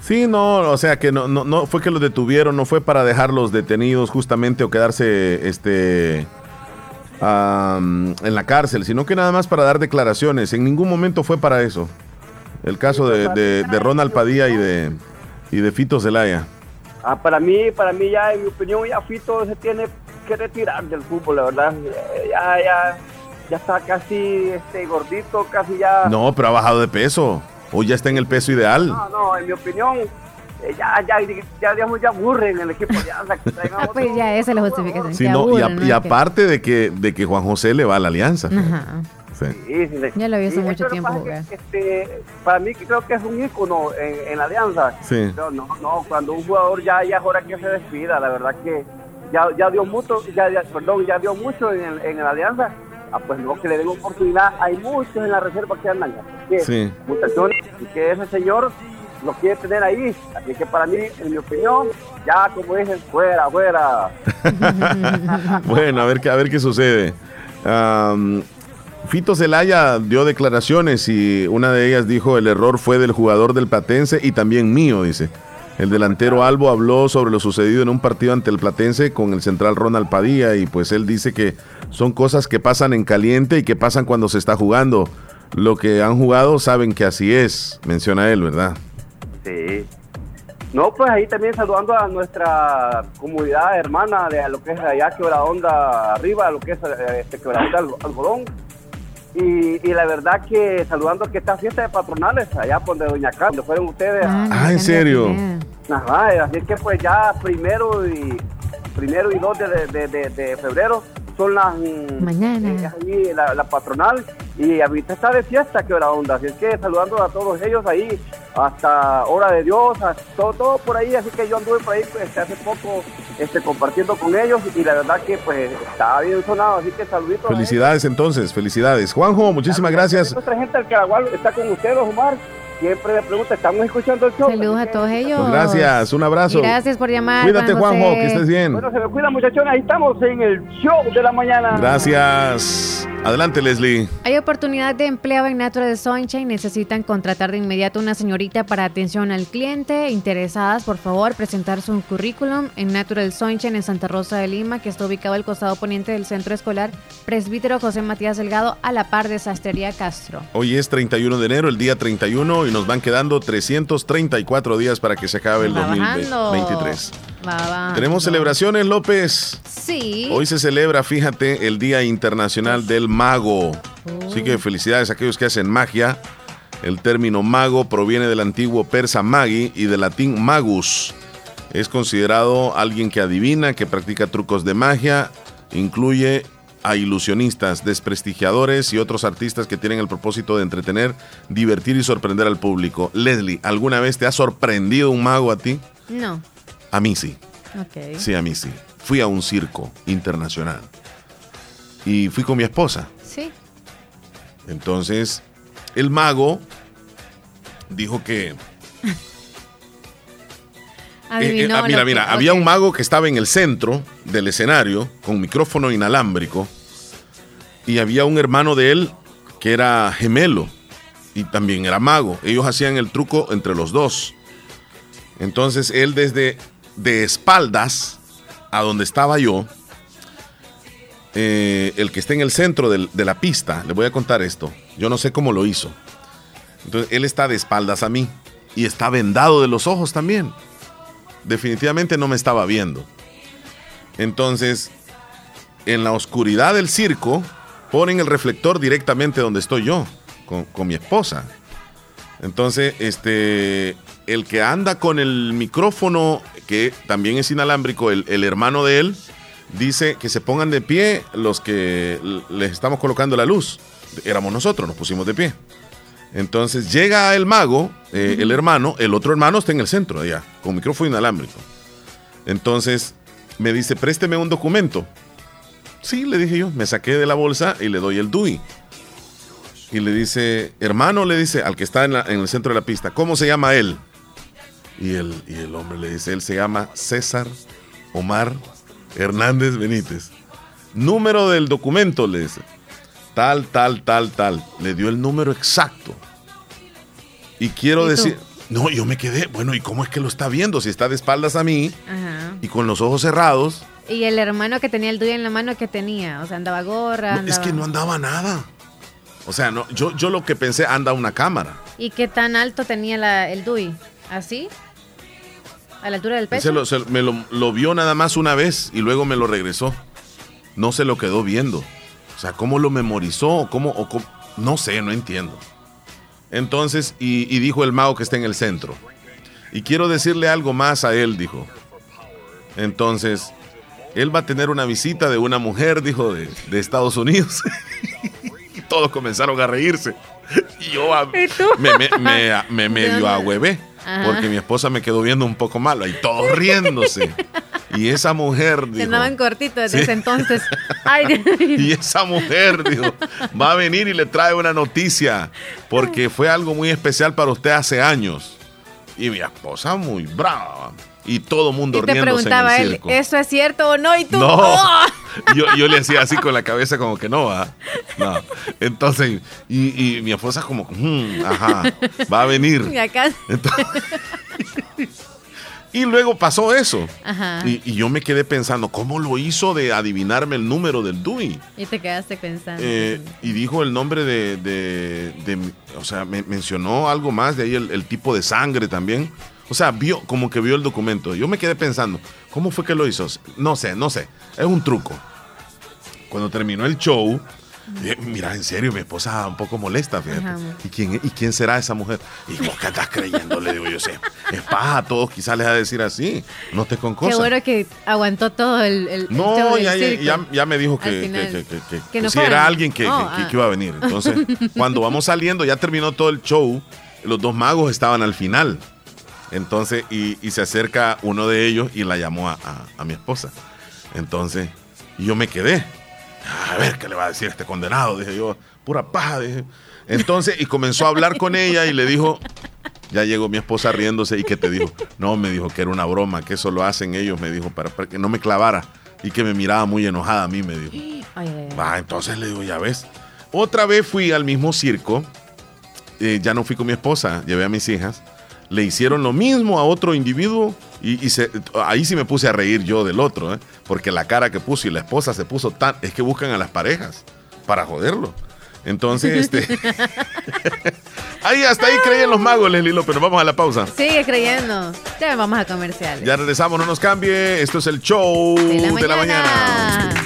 Sí, no, o sea que no, no, no fue que los detuvieron, no fue para dejarlos detenidos justamente o quedarse, este, am, en la cárcel, sino que nada más para dar declaraciones. En ningún momento fue para eso. El caso de, de- de Ronald Padilla y de, y de Fito Zelaya. Ah, para mí, para mí ya, en mi opinión, ya Fito se tiene que retirar del fútbol, la verdad. Eh, Ya, ya, ya está casi este gordito, casi ya. No, pero ha bajado de peso. Hoy ya está en el peso ideal. No, no, en mi opinión, ya, ya, ya, digamos, ya aburre en el equipo de Alianza. que traigan Ah, otro- pues ya esa es la justificación. Sí, que no, y, a- aburren, y ¿no? aparte de que, de que Juan José le va a la alianza. Que- Ajá. Sí. Sí, sí, sí. Ya lo vi hace Sí, mucho tiempo jugar. que, este, para mí creo que es un ícono en, en la alianza. Sí. Pero no, no, cuando un jugador ya, ya es hora que se despida, la verdad que ya, ya dio mucho, ya, ya- perdón, ya dio mucho en, el- en la alianza. Ah, pues no, que le den oportunidad. Hay muchos en la reserva que andan. Que, Sí. Muchachones, y que ese señor lo quiere tener ahí. Así que para mí, en mi opinión, ya como dicen, fuera, fuera. Bueno, a ver, a ver qué sucede. Am, Fito Zelaya dio declaraciones y una de ellas dijo el error fue del jugador del Platense y también mío, dice. El delantero Albo habló sobre lo sucedido en un partido ante el Platense con el central Ronald Padilla y pues él dice que son cosas que pasan en caliente y que pasan cuando se está jugando. Lo que han jugado saben que así es, menciona él, ¿verdad? Sí. No, pues ahí también saludando a nuestra comunidad hermana de lo que es allá Quebra Onda arriba, lo que es este Quebra Onda Algo- Algodón. Y, y la verdad que saludando que esta fiesta de patronales allá por donde Doña Carmen, donde fueron ustedes. Ah, ¿en serio? Ajá, así que pues ya primero y primero y 2 de, de- de- de febrero son las mm, Mañana. eh, ahí la, la patronal y ahorita está de fiesta que la onda, así es que saludando a todos ellos ahí hasta hora de Dios, a todo, todo por ahí, así que yo anduve por ahí pues hace poco este compartiendo con ellos y la verdad que pues estaba bien sonado, así que saluditos. Felicidades entonces, felicidades. Juanjo, muchísimas gracias. Nuestra gente del Caragual está con ustedes, Omar. Siempre me pregunta, ¿estamos escuchando el show? Saludos a todos ellos. Pues gracias, un abrazo. Gracias por llamar. Cuídate, Juan Juanjo, José. que estés bien. Bueno, se me cuidan muchachones, ahí estamos en el show de la mañana. Gracias. Adelante, Leslie. Hay oportunidad de empleo en Natural Sunshine. Necesitan contratar de inmediato una señorita para atención al cliente. Interesadas, por favor, presentar su currículum en Natural Sunshine en Santa Rosa de Lima, que está ubicado al costado poniente del centro escolar Presbítero José Matías Delgado, a la par de Sastrería Castro. Hoy es 31 de enero, el día 31, y nos van quedando 334 días para que se acabe el Va bajando. 2023. Va, va. Tenemos celebraciones, López. Sí. Hoy se celebra, fíjate, el Día Internacional del Mago. Así que felicidades a aquellos que hacen magia. El término mago proviene del antiguo persa magi y del latín magus. Es considerado alguien que adivina, que practica trucos de magia, incluye a ilusionistas, desprestigiadores y otros artistas que tienen el propósito de entretener, divertir y sorprender al público. Leslie, ¿alguna vez te ha sorprendido un mago a ti? No. A mí sí. Ok. Sí, a mí sí. Fui a un circo internacional. Y fui con mi esposa. Sí. Entonces, el mago dijo que... Eh, eh, ah, mira, que- mira, había un mago que estaba en el centro del escenario con micrófono inalámbrico y había un hermano de él que era gemelo y también era mago. Ellos hacían el truco entre los dos. Entonces él desde de espaldas a donde estaba yo, eh, el que está en el centro de la pista, le voy a contar esto. Yo no sé cómo lo hizo. Entonces él está de espaldas a mí y está vendado de los ojos también definitivamente no me estaba viendo. Entonces, en la oscuridad del circo, ponen el reflector directamente donde estoy yo, con, con mi esposa. Entonces, este, el que anda con el micrófono, que también es inalámbrico, el, el hermano de él, dice que se pongan de pie los que les estamos colocando la luz. Éramos nosotros, nos pusimos de pie. Entonces llega el mago, eh, el hermano, el otro hermano está en el centro allá, con micrófono inalámbrico. Entonces me dice, présteme un documento. Sí, le dije yo, me saqué de la bolsa y le doy el DUI. Y le dice, hermano, le dice al que está en, la- en el centro de la pista, ¿cómo se llama él? Y el, y el hombre le dice, él se llama César Omar Hernández Benítez. Número del documento, le dice. Tal, tal, tal, tal. Le dio el número exacto. Y quiero decir, no, yo me quedé, bueno, ¿y cómo es que lo está viendo? Si está de espaldas a mí Ajá. y con los ojos cerrados, Y el hermano que tenía el Dewey en la mano, que tenía? O sea, andaba gorra. No, es que no andaba nada. O sea, no, yo, yo lo que pensé, anda una cámara. ¿Y qué tan alto tenía la- el Dewey? ¿Así? ¿A la altura del pecho? Ese lo- se- me lo, lo vio nada más una vez y luego me lo regresó. No se lo quedó viendo. O sea, ¿cómo lo memorizó? ¿O cómo, o cómo? No sé, no entiendo. Entonces, y, y dijo el mago que está en el centro. Y quiero decirle algo más a él, dijo. Entonces, él va a tener una visita de una mujer, dijo, de, de Estados Unidos. y todos comenzaron a reírse. Y yo a- me, me, me, me medio ahuevé. Ajá. Porque mi esposa me quedó viendo un poco malo y todos riéndose. Y esa mujer, Se andaban cortitos desde Sí. ese entonces. Ay, Dios mío. y esa mujer, dijo, va a venir y le trae una noticia, porque fue algo muy especial para usted hace años. Y mi esposa muy brava. Y todo el mundo Y te riéndose en preguntaba el él, circo. ¿eso es cierto o no? Y tú, No. ¡oh! Yo, yo le hacía así con la cabeza como que no va. No. Entonces, y, y mi esposa como, "Mm, ajá, va a venir. Y acá. Entonces- y luego pasó eso. Ajá. Y, y yo me quedé pensando, ¿cómo lo hizo de adivinarme el número del DUI? Y te quedaste pensando. Eh, y dijo el nombre de, de- de- o sea, me, mencionó algo más de ahí, el, el tipo de sangre también. O sea, vio, como que vio el documento. Yo me quedé pensando, ¿cómo fue que lo hizo? No sé, no sé. Es un truco. Cuando terminó el show, dije, mira, en serio, mi esposa un poco molesta, fíjate. Ajá. ¿Y quién, ¿Y quién será esa mujer? Y vos qué estás creyendo, le digo yo, sé, es paja, a todos quizás les va a decir así, no te con cosas. bueno que aguantó todo el, el- el show No, del ya, circo. ya- ya me dijo que, final. que, que- que- Que no si era alguien que, Oh, ah. que iba a venir. Entonces, cuando vamos saliendo, ya terminó todo el show, los dos magos estaban al final. Entonces, y, y se acerca uno de ellos y la llamó a, a- a mi esposa. Entonces, y yo me quedé. A ver, ¿qué le va a decir este condenado? Dije yo, pura paja. Dije. Entonces, y comenzó a hablar con ella y le dijo, ya llegó mi esposa riéndose y que te dijo, no, me dijo que era una broma, que eso lo hacen ellos, me dijo, para, para que no me clavara y que me miraba muy enojada a mí, me dijo. Va, entonces le digo, ya ves. Otra vez fui al mismo circo, eh, ya no fui con mi esposa, llevé a mis hijas, le hicieron lo mismo a otro individuo y, y se- ahí sí me puse a reír yo del otro, ¿eh? porque la cara que puso y la esposa se puso tan... Es que buscan a las parejas para joderlo. Entonces, este... ahí hasta ahí creían los magos, López. Nos vamos a la pausa. Sigue creyendo. Ya vamos a comerciales. Ya regresamos, no nos cambie. Esto es el show de la mañana. mañana.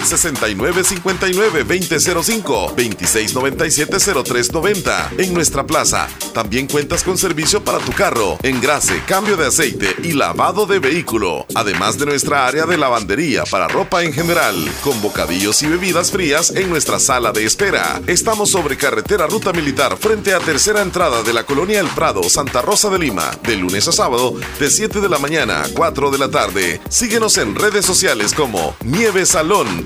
6959-2005, 2697-0390. En nuestra plaza también cuentas con servicio para tu carro, engrase, cambio de aceite y lavado de vehículo. Además de nuestra área de lavandería para ropa en general, con bocadillos y bebidas frías en nuestra sala de espera. Estamos sobre carretera Ruta Militar frente a tercera entrada de la colonia El Prado, Santa Rosa de Lima, de lunes a sábado de 7 de la mañana a 4 de la tarde. Síguenos en redes sociales como Nieve Salón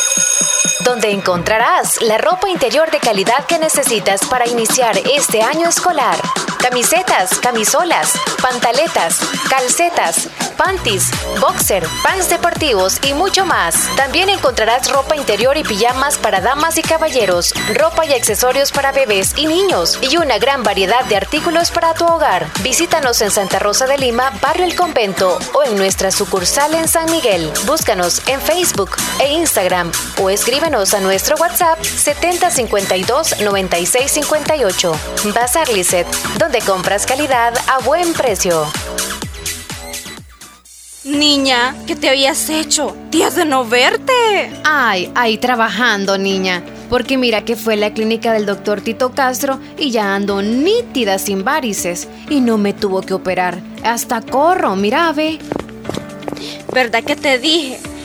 donde encontrarás la ropa interior de calidad que necesitas para iniciar este año escolar. Camisetas, camisolas, pantaletas, calcetas, panties, boxer, pants deportivos y mucho más. También encontrarás ropa interior y pijamas para damas y caballeros, ropa y accesorios para bebés y niños y una gran variedad de artículos para tu hogar. Visítanos en Santa Rosa de Lima, Barrio El Convento o en nuestra sucursal en San Miguel. Búscanos en Facebook e Instagram o escríbenos a nuestro WhatsApp 7052 9658. Bazar Lisset, donde compras calidad a buen precio. Niña, ¿qué te habías hecho? Días de no verte. Ay, ahí trabajando, niña. Porque mira que fue la clínica del doctor Tito Castro y ya ando nítida sin varices. Y no me tuvo que operar. Hasta corro, mira, ve. ¿Verdad que te dije?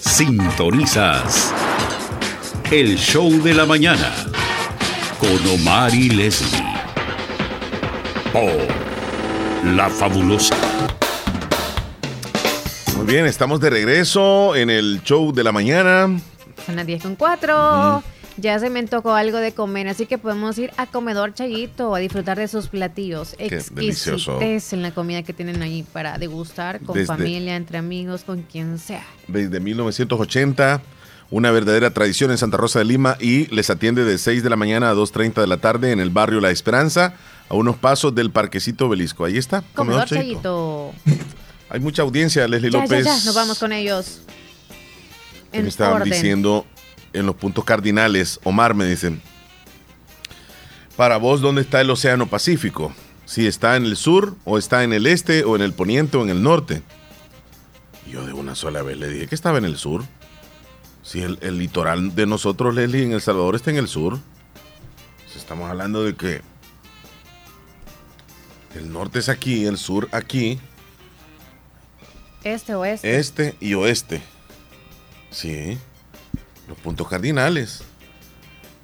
Sintonizas el show de la mañana con Omar y Leslie por La Fabulosa. Muy bien, estamos de regreso en el show de la mañana. Son las 10 con 4. Ya se me tocó algo de comer, así que podemos ir a Comedor Chayito a disfrutar de sus platillos. delicioso. en la comida que tienen ahí para degustar con familia, entre amigos, con quien sea. Desde 1980, una verdadera tradición en Santa Rosa de Lima y les atiende de 6 de la mañana a 2.30 de la tarde en el barrio La Esperanza, a unos pasos del Parquecito Belisco. Ahí está. Comedor, Chayito. Hay mucha audiencia, Leslie ya, López. Ya, ya, nos vamos con ellos. me estaban diciendo en los puntos cardinales, Omar me dicen, Para vos, ¿dónde está el Océano Pacífico? Si está en el sur, o está en el este, o en el poniente, o en el norte. Yo de una sola vez le dije que estaba en el sur. Si el, el litoral de nosotros, Leslie, en El Salvador está en el sur. Si estamos hablando de que el norte es aquí, el sur aquí, Este oeste. este y oeste. Sí. Los puntos cardinales.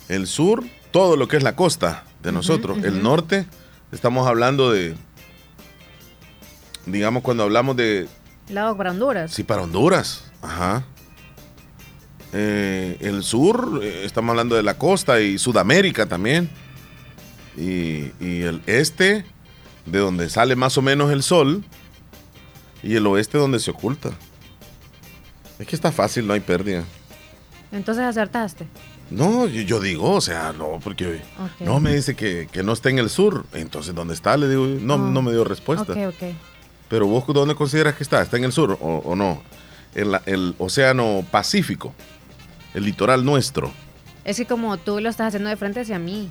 El sur, todo lo que es la costa de nosotros. El norte, estamos hablando de. Digamos, cuando hablamos de. Lado para Honduras. Sí, para Honduras. Ajá. Eh, el sur, eh, estamos hablando de la costa y Sudamérica también. Y, y el este, de donde sale más o menos el sol. Y el oeste, donde se oculta. Es que está fácil, no hay pérdida. Entonces acertaste. No, yo, digo, o sea, no, porque no me dice que, que no está en el sur. Entonces, ¿dónde está? Le digo, no, Oh. no me dio respuesta. Ok, ok. Pero vos, ¿dónde consideras que está? ¿Está en el sur o, o no? En la- el océano Pacífico, el litoral nuestro. Es que como tú lo estás haciendo de frente hacia mí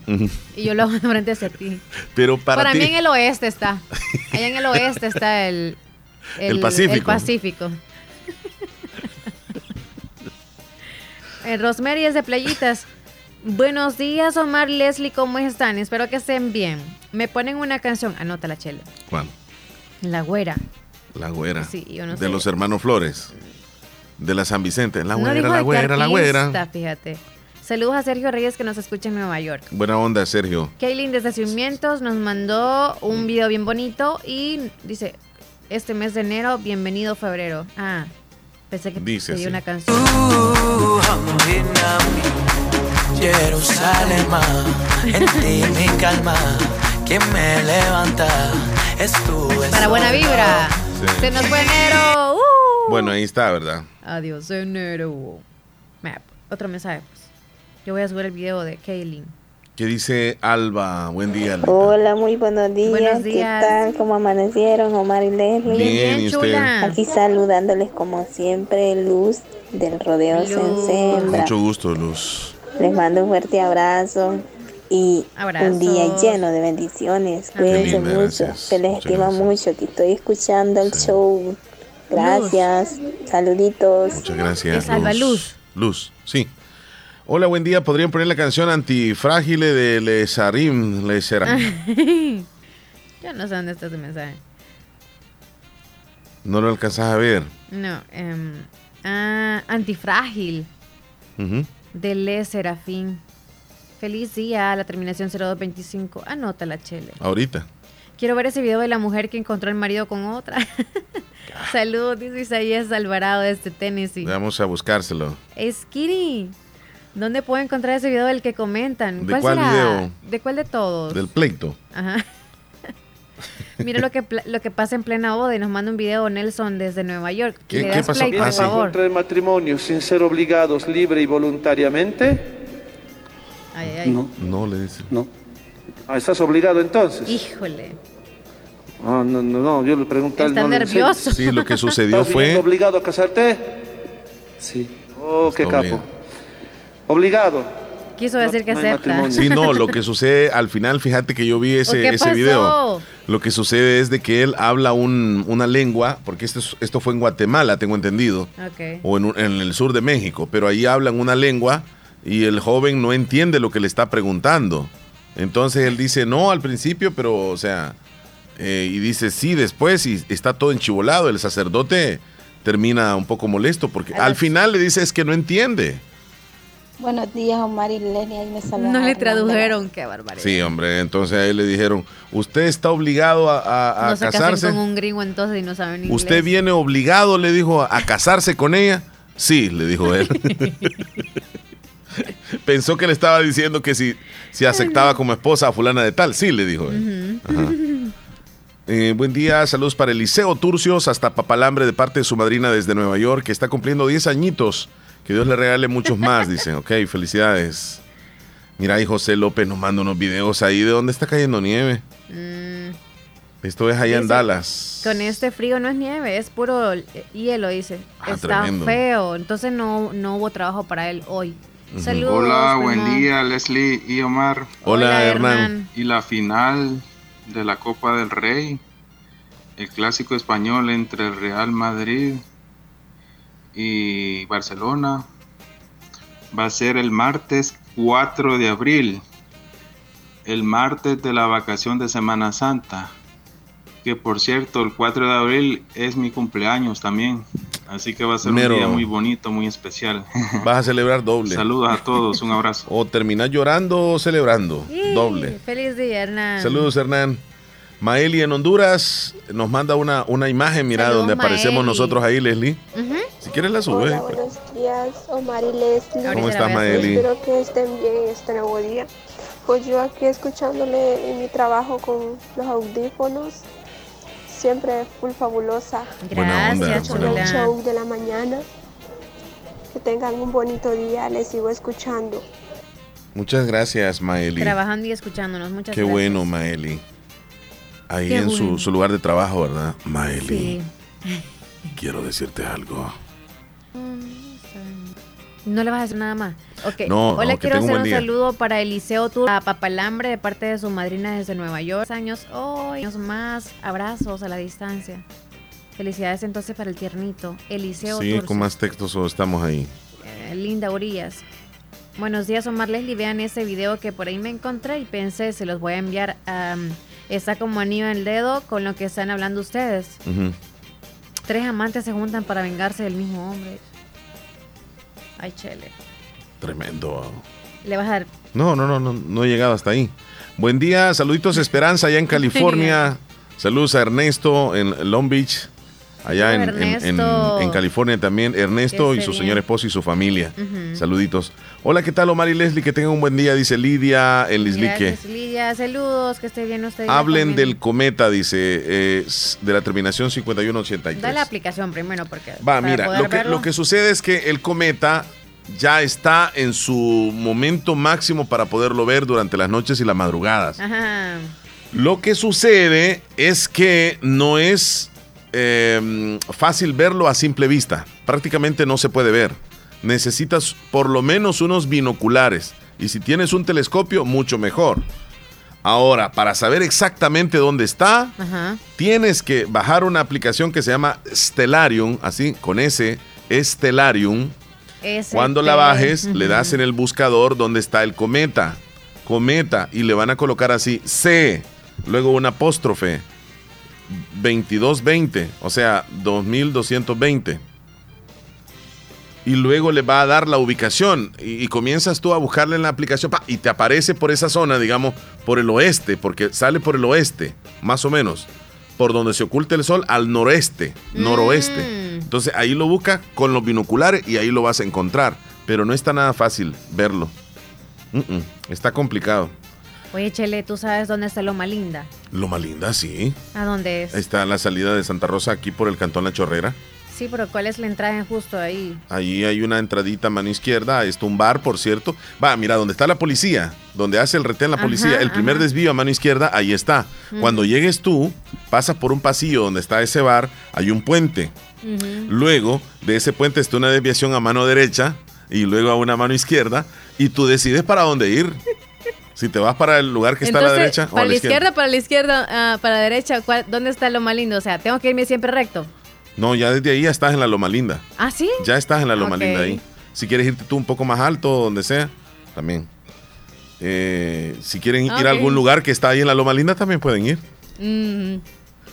y yo lo hago de frente hacia ti. Pero para, Para, ti, mí en el oeste está. Allá en el oeste está el, El Pacífico. El Pacífico. Eh, Rosemary es de Playitas. Buenos días, Omar, Leslie, ¿cómo están? Espero que estén bien. Me ponen una canción, anota la chela. ¿Cuál? La güera. La güera. Sí, yo no de sé. los hermanos Flores. De la San Vicente. La güera, la güera, la güera. Fíjate. Saludos a Sergio Reyes que nos escucha en Nueva York. Buena onda, Sergio. Kaylin desde Cimientos nos mandó un video bien bonito y dice, este mes de enero, bienvenido febrero. Ah, pensé que Dice pedí una canción. Jerusalén, en ti mi calma, quien me levanta es tú. es Para buena vibra. Sí. Se nos fue enero. ¡Uh! Bueno, ahí está, ¿verdad? Adiós enero. Map. Otro mensaje. pues. Yo voy a subir el video de Kaylin. ¿Qué dice Alba? Buen día. Alba. Hola, muy buenos días. Buenos días. ¿Qué tal? ¿Cómo amanecieron, Omar y Leslie? Bien, ¿y usted? chula. Aquí saludándoles como siempre, Luz del Rodeo Luz. Sensembra. Mucho gusto, Luz. Les mando un fuerte abrazo y Abrazos. un día lleno de bendiciones. Cuídense mucho. gracias. Se les Muchas estima gracias. mucho. Que estoy escuchando el show. Gracias. Saluditos. Muchas gracias. Luz. Luz, sí. Hola, buen día. ¿Podrían poner la canción Antifrágile de Le Sarim? Le Sarim. Yo no sé dónde está tu mensaje. No lo alcanzas a ver. No. em, ah, antifrágil. De Le Serafín. Feliz día, la terminación 0225. Anota la chele. Ahorita. Quiero ver ese video de la mujer que encontró el marido con otra. Saludos, dice Isaías Alvarado desde Tennessee. Vamos a buscárselo. Skitty, ¿dónde puedo encontrar ese video del que comentan? ¿De cuál será? video? ¿De cuál de todos? Del pleito. Ajá. Mira lo que, lo que pasa en plena boda y nos manda un video Nelson desde Nueva York. ¿Qué- qué pasó? play, por Ah, sí. favor. Contra el matrimonio sin ser obligados libre y voluntariamente. Ay, ay. No, No le dice. no. Ah, ¿Estás obligado entonces? Híjole. Ah, no, no, no, yo le pregunté a él, Está no nervioso. Sí, lo que sucedió ¿Estás fue. obligado a casarte? Sí. Oh, qué Está capo. obligado. Obligado. Quiso decir que no acepta. matrimonio. Sí, no, lo que sucede al final, fíjate que yo vi ¿O ese, qué ese pasó? video. Lo que sucede es de que él habla un- una lengua, porque esto, es- esto fue en Guatemala, tengo entendido, Ok. o en, en el sur de México, pero ahí hablan una lengua y el joven no entiende lo que le está preguntando. Entonces él dice no al principio, pero o sea, eh, y dice sí después y está todo enchivolado. El sacerdote termina un poco molesto porque al final le dice es que no entiende. Buenos días, Omar y Leslie. Ahí me saludan. No le tradujeron, qué barbaridad. Sí, hombre, entonces a él le dijeron, usted está obligado a, a- a no se casarse. con un gringo entonces y no saben inglés. ¿Usted viene obligado, le dijo, a casarse con ella? Sí, le dijo él. Pensó que le estaba diciendo que si, si aceptaba como esposa a fulana de tal. Sí, le dijo él. Ajá. Eh, buen día, saludos para Eliseo Turcios, hasta Papalambre de parte de su madrina desde Nueva York, que está cumpliendo 10 añitos. Que Dios le regale muchos más, dicen. Ok, felicidades. Mira, ahí José López nos manda unos videos ahí de dónde está cayendo nieve. Mm, Esto es allá en Dallas. con este frío no es nieve, es puro hielo, dice. Ah, Está tremendo. feo, entonces no, no hubo trabajo para él hoy. Saludos. Hola, buen día, Leslie y Omar. Hola, Hola, Hernán. Hernán. Y la final de la Copa del Rey, el clásico español entre el Real Madrid y Barcelona, va a ser el martes 4 de abril, el martes de la vacación de Semana Santa. Que por cierto, el 4 de abril es mi cumpleaños también. Así que va a ser Mero. un día muy bonito, muy especial. Vas a celebrar doble. Saludos a todos, un abrazo. O terminas llorando o celebrando. Sí, Doble. Feliz día, Hernán. Saludos, Hernán. Maeli en Honduras nos manda una, una imagen, mira, Saludos, donde aparecemos Maeli. nosotros ahí, Leslie. Ujú. Si quieres la sube. Hola, buenos días, Omar y Leslie. ¿Cómo estás, Maeli? Espero que estén bien este nuevo día. Pues yo aquí escuchándole en mi trabajo con los audífonos, siempre full fabulosa. Buena onda, Escuchando buena el onda. show de la mañana. Que tengan un bonito día, les sigo escuchando. Muchas gracias, Maeli. Trabajando y escuchándonos. Muchas Qué gracias. bueno, Maeli. Ahí Qué en su lugar de trabajo, ¿verdad? Maeli, Sí. quiero decirte algo. No le vas a decir nada más. Ok. No, Hola, no, quiero un hacer un saludo para Eliseo Tour a Papalambre de parte de su madrina desde Nueva York. Años hoy, años más. Abrazos a la distancia. Felicidades entonces para el tiernito. Eliseo Sí, con más textos o estamos ahí. Eh, Linda Urias. Buenos días, Omar Leslie. Vean ese video que por ahí me encontré y pensé, se los voy a enviar. am, está como anillo en el dedo con lo que están hablando ustedes. Tres amantes se juntan para vengarse del mismo hombre. Ay, chele. Tremendo. Le vas a dar. No, no, no, no, no he llegado hasta ahí. Buen día, saluditos Esperanza allá en California. Saludos a Ernesto en Long Beach, allá en, en- en- Ernesto. en California también. Ernesto y su señor esposo y su familia. Saluditos. Hola, ¿qué tal Omar y Leslie? Que tengan un buen día, dice Lidia Lislique. Gracias, Lidia. Saludos, que esté bien usted. Hablen También. del cometa, dice, eh, de la terminación 5183. Da la aplicación primero porque. Va, mira, lo que, lo que sucede es que el cometa ya está en su momento máximo para poderlo ver durante las noches y las madrugadas. Ajá. Lo que sucede es que no es eh, fácil verlo a simple vista. Prácticamente no se puede ver. Necesitas por lo menos unos binoculares. Y si tienes un telescopio, mucho mejor. Ahora, para saber exactamente dónde está, Ajá. tienes que bajar una aplicación que se llama Stellarium, así, con S, Stellarium. Cuando la bajes, le das en el buscador donde está el cometa. Cometa. Y le van a colocar así C. Luego un apóstrofe. 2220. O sea, 2220. Y luego le va a dar la ubicación. Y, y comienzas tú a buscarle en la aplicación. pa, y te aparece por esa zona, digamos, por el oeste. Porque sale por el oeste, más o menos. Por donde se oculta el sol, al noreste, noroeste. Entonces ahí lo busca con los binoculares y ahí lo vas a encontrar. Pero no está nada fácil verlo. Mm, mm, Está complicado. Oye, Chele, ¿tú sabes dónde está Loma Linda? Loma Linda, sí. ¿A dónde es? Está la salida de Santa Rosa, aquí por el Cantón La Chorrera. Sí, pero ¿cuál es la entrada justo ahí? Ahí hay una entradita a mano izquierda. Está un bar, por cierto. Va, mira, donde está la policía, donde hace el retén la Ajá, policía, el primer ajá. desvío a mano izquierda, ahí está. Cuando llegues tú, pasas por un pasillo donde está ese bar, hay un puente. Luego de ese puente está una desviación a mano derecha y luego a una mano izquierda y tú decides para dónde ir. Si te vas para el lugar que está a la derecha o a para la la izquierda. izquierda, para la izquierda, ah, para la derecha, ¿cuál- ¿dónde está Loma Linda? O sea, tengo que irme siempre recto. No, ya desde ahí ya estás en la Loma Linda. ¿Ah, sí? Ya estás en la Loma. Linda ahí. Si quieres irte tú un poco más alto, donde sea, también. Eh, si quieren ir Ok. a algún lugar que está ahí en la Loma Linda, también pueden ir. Mm,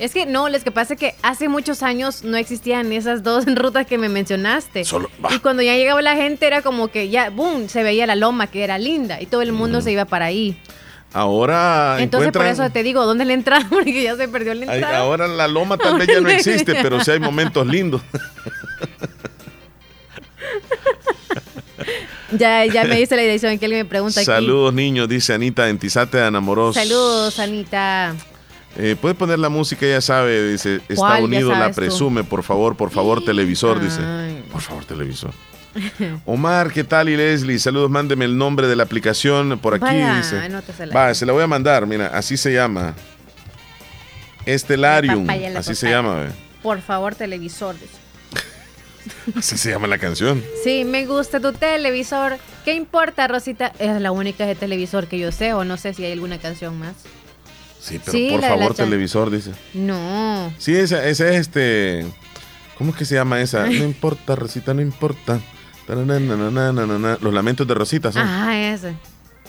Es que no, lo que pasa es que hace muchos años no existían esas dos rutas que me mencionaste. Solo- y cuando ya llegaba la gente era como que ya, boom, se veía la loma que era linda y todo el mundo se iba para ahí. Ahora Entonces por eso te digo, ¿dónde le entrada? Porque ya se perdió la entrada. ahora la loma tal vez ya no existe, pero sí hay momentos lindos. Ya, ya me dice la dirección que alguien me pregunta aquí. Saludos niños, dice Anita Entizate Anamoros. Saludos, Anita. Eh, Puede poner la música, ya sabe, dice, Ya Unidos la tú. presume, por favor, por favor, televisor, dice. Por favor, televisor. Omar, ¿qué tal? Y Leslie, saludos, mándeme el nombre de la aplicación por aquí, Vaya, dice. Va, se la voy a mandar, mira, así se llama. Estelarium, papaya, así se llama, ve. Por favor, televisor. dice. así se llama la canción. Sí, me gusta tu televisor. ¿Qué importa, Rosita? Es la única de televisor que yo sé, o no sé si hay alguna canción más. Sí, pero Sí, por la la favor, chan- televisor, dice. No. Sí, esa, esa es este. ¿Cómo es que se llama esa? No importa, Rosita, no importa. Los lamentos de Rosita son. Ajá, ese.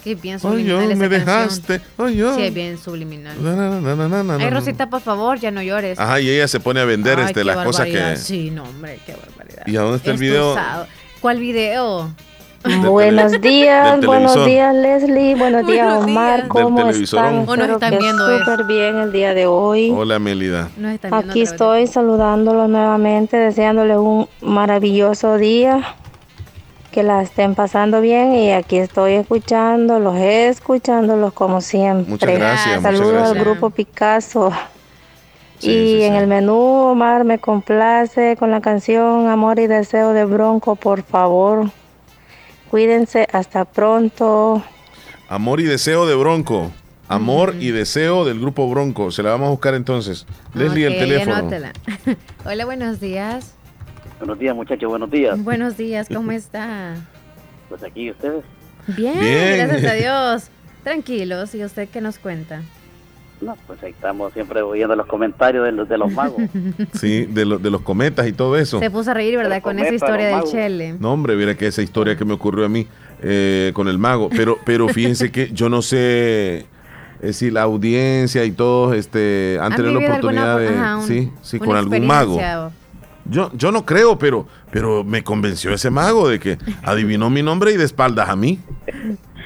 Qué bien Ay, subliminal yo, esa me canción. dejaste. Ay, yo. Sí, es bien subliminal. Ay, Rosita, por favor, ya no llores. Ajá, y ella se pone a vender Ay, este, las cosas barbaridad. que. Sí, no, hombre, qué barbaridad. ¿Y a dónde está el video? usado. ¿Cuál video? Buenos días, buenos días Leslie, buenos días Buenos Omar, días. ¿cómo están? O nos Espero están que viendo súper bien el día de hoy. Hola, Melida. Aquí estoy saludándolos nuevamente, deseándoles un maravilloso día, que la estén pasando bien y aquí estoy escuchándolos, escuchándolos como siempre. Muchas gracias, muchas Saludos gracias. al grupo Picasso. Sí, y sí, en sí. el menú, Omar, me complace con la canción Amor y Deseo de Bronco, por favor. Cuídense, hasta pronto. Amor y deseo de Bronco. Amor y deseo del grupo Bronco. Se la vamos a buscar entonces. Leslie, Ok, el teléfono. anótela. Hola, buenos días. Buenos días, muchachos, buenos días. Buenos días, ¿cómo está? Pues aquí ustedes. Bien, Bien. gracias a Dios. Tranquilos, ¿y usted qué nos cuenta? No, pues ahí estamos siempre oyendo los comentarios de los, de los magos. Sí, de, lo- de los cometas y todo eso. Se puso a reír, ¿verdad? Con esa historia del. Chele. No, hombre, mira que esa historia que me ocurrió a mí eh, con el mago. Pero, pero fíjense que yo no sé eh, si la audiencia y todos este, han ¿Han tenido la alguna- oportunidad de. ajá, un- sí, sí, con algún mago. o- Yo, yo no creo, pero, pero me convenció ese mago de que adivinó mi nombre y de espaldas a mí.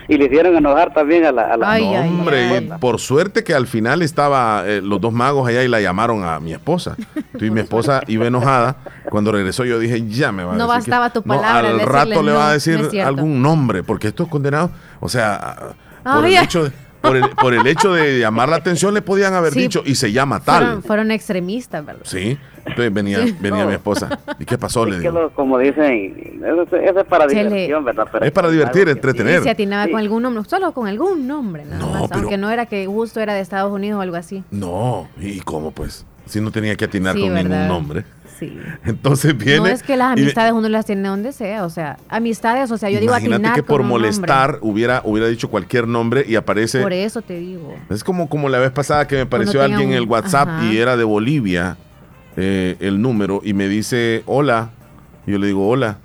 Y le hicieron enojar también a la... A la no, hombre, y por suerte que al final estaba eh, los dos magos allá y la llamaron a mi esposa. Entonces mi esposa iba enojada. Cuando regresó yo dije, ya me va a No decir que- bastaba tu No, palabra, al rato le va a decir algún nombre, porque estos condenados, o sea, por, Ay, el ay. hecho de, por, el, por el hecho de llamar la atención le podían haber Sí. dicho y se llama tal. Fueron, fueron extremistas, ¿verdad? Sí, entonces venía, Sí. venía No. mi esposa. ¿Y qué pasó? Le que digo. lo- como dicen, eso, es- eso es para Chele. diversión, ¿verdad? Pero Es para divertir, que- entretener. Y se atinaba Sí. con algún nombre, solo con algún nombre, nada No, más. pero- Aunque no era que justo era de Estados Unidos o algo así. No, ¿y cómo pues? Si no tenía que atinar Sí, con ningún nombre. Sí. Entonces viene. No es que las y- amistades uno las tiene donde sea, o sea, amistades, o sea, yo digo Imagínate que por nombre. molestar hubiera, hubiera dicho cualquier nombre y aparece. Por eso te digo. Es como, como la vez pasada que me apareció alguien en el WhatsApp ajá. y era de Bolivia eh, el número y me dice hola. Y yo le digo hola.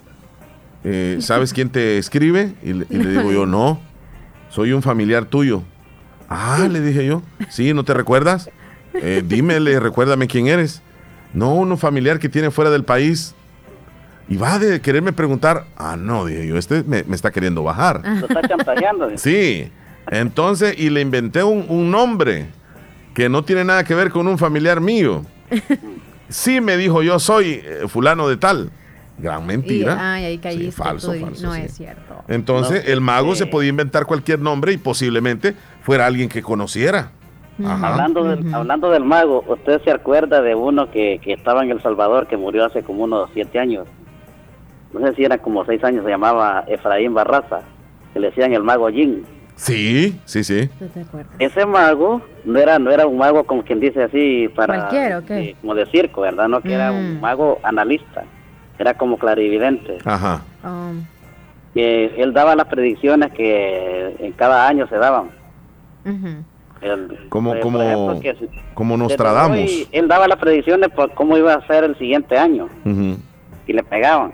Eh, ¿Sabes quién te escribe? Y le, y le digo yo no. Soy un familiar tuyo. Ah, le dije yo. Sí, ¿no te recuerdas? Eh, dímele, recuérdame quién eres. No, uno familiar que tiene fuera del país. Y va de quererme preguntar. Ah, no, dije yo, este me, me está queriendo bajar. Lo está. Sí, entonces, y le inventé un, un nombre que no tiene nada que ver con un familiar mío. Sí, me dijo, yo soy eh, fulano de tal. Gran Y, mentira. ay, ahí caíste. falso, falso, No sí. es cierto. Entonces, el mago se podía inventar cualquier nombre y posiblemente fuera alguien que conociera. Ajá. Hablando, del, hablando del mago, ¿usted se acuerda de uno que, que estaba en El Salvador, que murió hace como unos siete años? No sé si eran como seis años, se llamaba Efraín Barraza, que le decían el mago Jin. Sí, sí, sí. ¿Tú te acuerdas? Ese mago no era no era un mago como quien dice así para ¿Cualquiera o qué? eh, como de circo, ¿verdad? No que era un Mm. mago analista, era como clarividente. Ajá. Um, Que él daba las predicciones que en cada año se daban. ujú. Como, eh, como, ejemplo, que como Nostradamus. hoy él daba las predicciones por cómo iba a ser el siguiente año y le pegaban.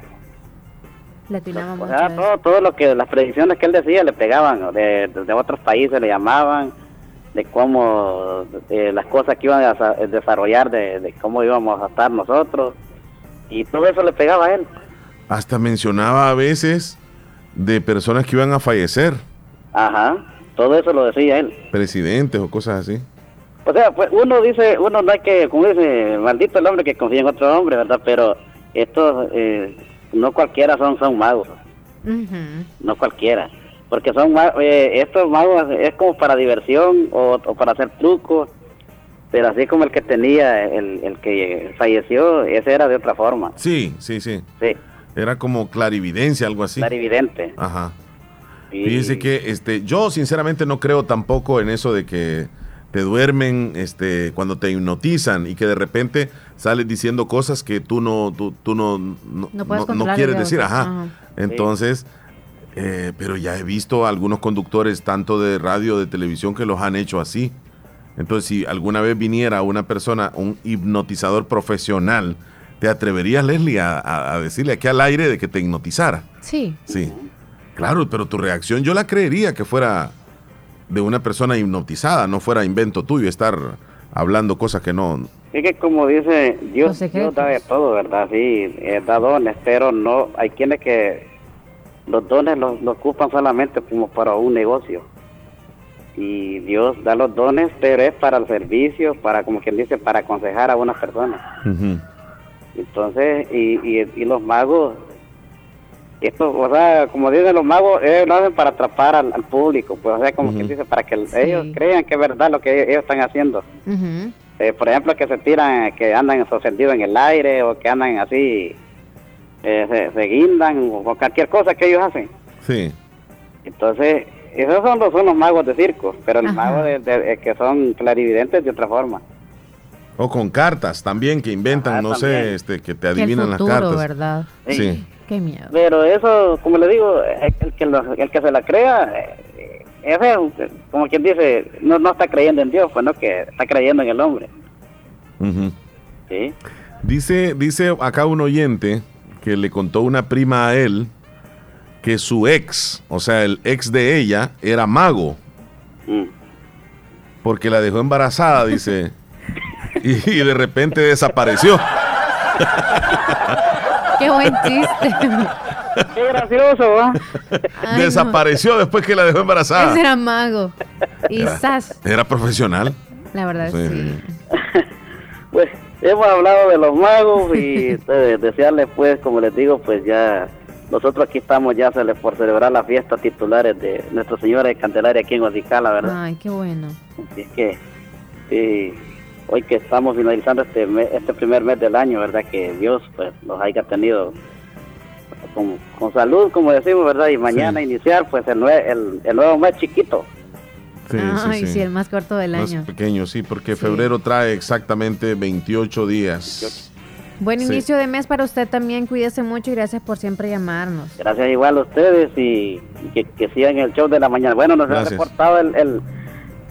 Le O sea, todo, todo lo que las predicciones que él decía le pegaban. De, de otros países le llamaban, de cómo de las cosas que iban a sa- desarrollar, de, de cómo íbamos a estar nosotros. Y todo eso le pegaba a él. Hasta mencionaba a veces de personas que iban a fallecer, Ajá, todo eso lo decía él. presidentes o cosas así. O sea, pues uno dice, uno no hay que, como dice, maldito el hombre que confía en otro hombre, ¿verdad? Pero estos, eh, no cualquiera son, son magos, no cualquiera. Porque son eh, estos magos es como para diversión o, o para hacer trucos, pero así como el que tenía, el, el que falleció, ese era de otra forma. Sí, sí, sí. Sí, Era como clarividencia, algo así. clarividente. Ajá. Fíjese que este, yo sinceramente no creo tampoco en eso de que te duermen este, cuando te hipnotizan y que de repente sales diciendo cosas que tú no, tú, tú no, no, No quieres decir. Ajá. Ajá. Entonces, Eh, pero ya he visto a algunos conductores, tanto de radio, de televisión, que los han hecho así. Entonces, si alguna vez viniera una persona, un hipnotizador profesional, ¿te atreverías, Leslie, a, a decirle aquí al aire de que te hipnotizara? Sí. Sí. Claro, pero tu reacción yo la creería que fuera de una persona hipnotizada, no fuera invento tuyo estar hablando cosas que no... Es que como dice, Dios, Dios da de todo, ¿verdad? Sí, eh, da dones, pero no, hay quienes que los dones los, los ocupan solamente como para un negocio. Y Dios da los dones, pero es para el servicio, para, como quien dice, para aconsejar a una persona. Entonces, y, y, y los magos, esto, o sea, como dicen los magos, ellos lo hacen para atrapar al, al público, pues, o sea, como quien dice, para que ellos crean que es verdad lo que ellos están haciendo. Eh, por ejemplo, que se tiran, que andan suspendidos en el aire o que andan así, eh, se, se guindan o cualquier cosa que ellos hacen. Sí. Entonces, esos son los, son los magos de circo, pero el mago de, de- eh, que son clarividentes de otra forma. O con cartas también que inventan, no sé, este, que te adivinan las futuro, cartas. ¿verdad? Sí. Qué miedo. Pero eso, como le digo, eh, el que, lo- el que se la crea, eh, ese, como quien dice, no, no está creyendo en Dios, pues no, que está creyendo en el hombre. Dice, dice acá un oyente que le contó una prima a él que su ex, o sea, el ex de ella, era mago. Mm. Porque la dejó embarazada, dice. y, y de repente desapareció. Qué buen chiste. Qué gracioso, no. desapareció después que la dejó embarazada. Ese era mago. Y Era- sas, Era profesional. la verdad Sí. sí. Pues hemos hablado de los magos y de- desearles, pues, como les digo, pues ya nosotros aquí estamos ya por celebrar las fiestas titulares de Nuestra Señora de Candelaria aquí en Guadicala, ¿verdad? Ay, qué bueno. Así es que sí, hoy que estamos finalizando este me- este primer mes del año, ¿verdad? Que Dios pues los haya tenido con, con salud, como decimos, ¿verdad? Y mañana iniciar pues el, nue- el, el nuevo mes chiquito. Sí, Ay, sí, el más corto del Más año. pequeño, sí, porque febrero trae exactamente 28 días. Buen Sí. inicio de mes para usted también. Cuídese mucho y gracias por siempre llamarnos. Gracias igual a ustedes y, y que, que sigan el show de la mañana. Bueno, nos ha Gracias. reportado el, el,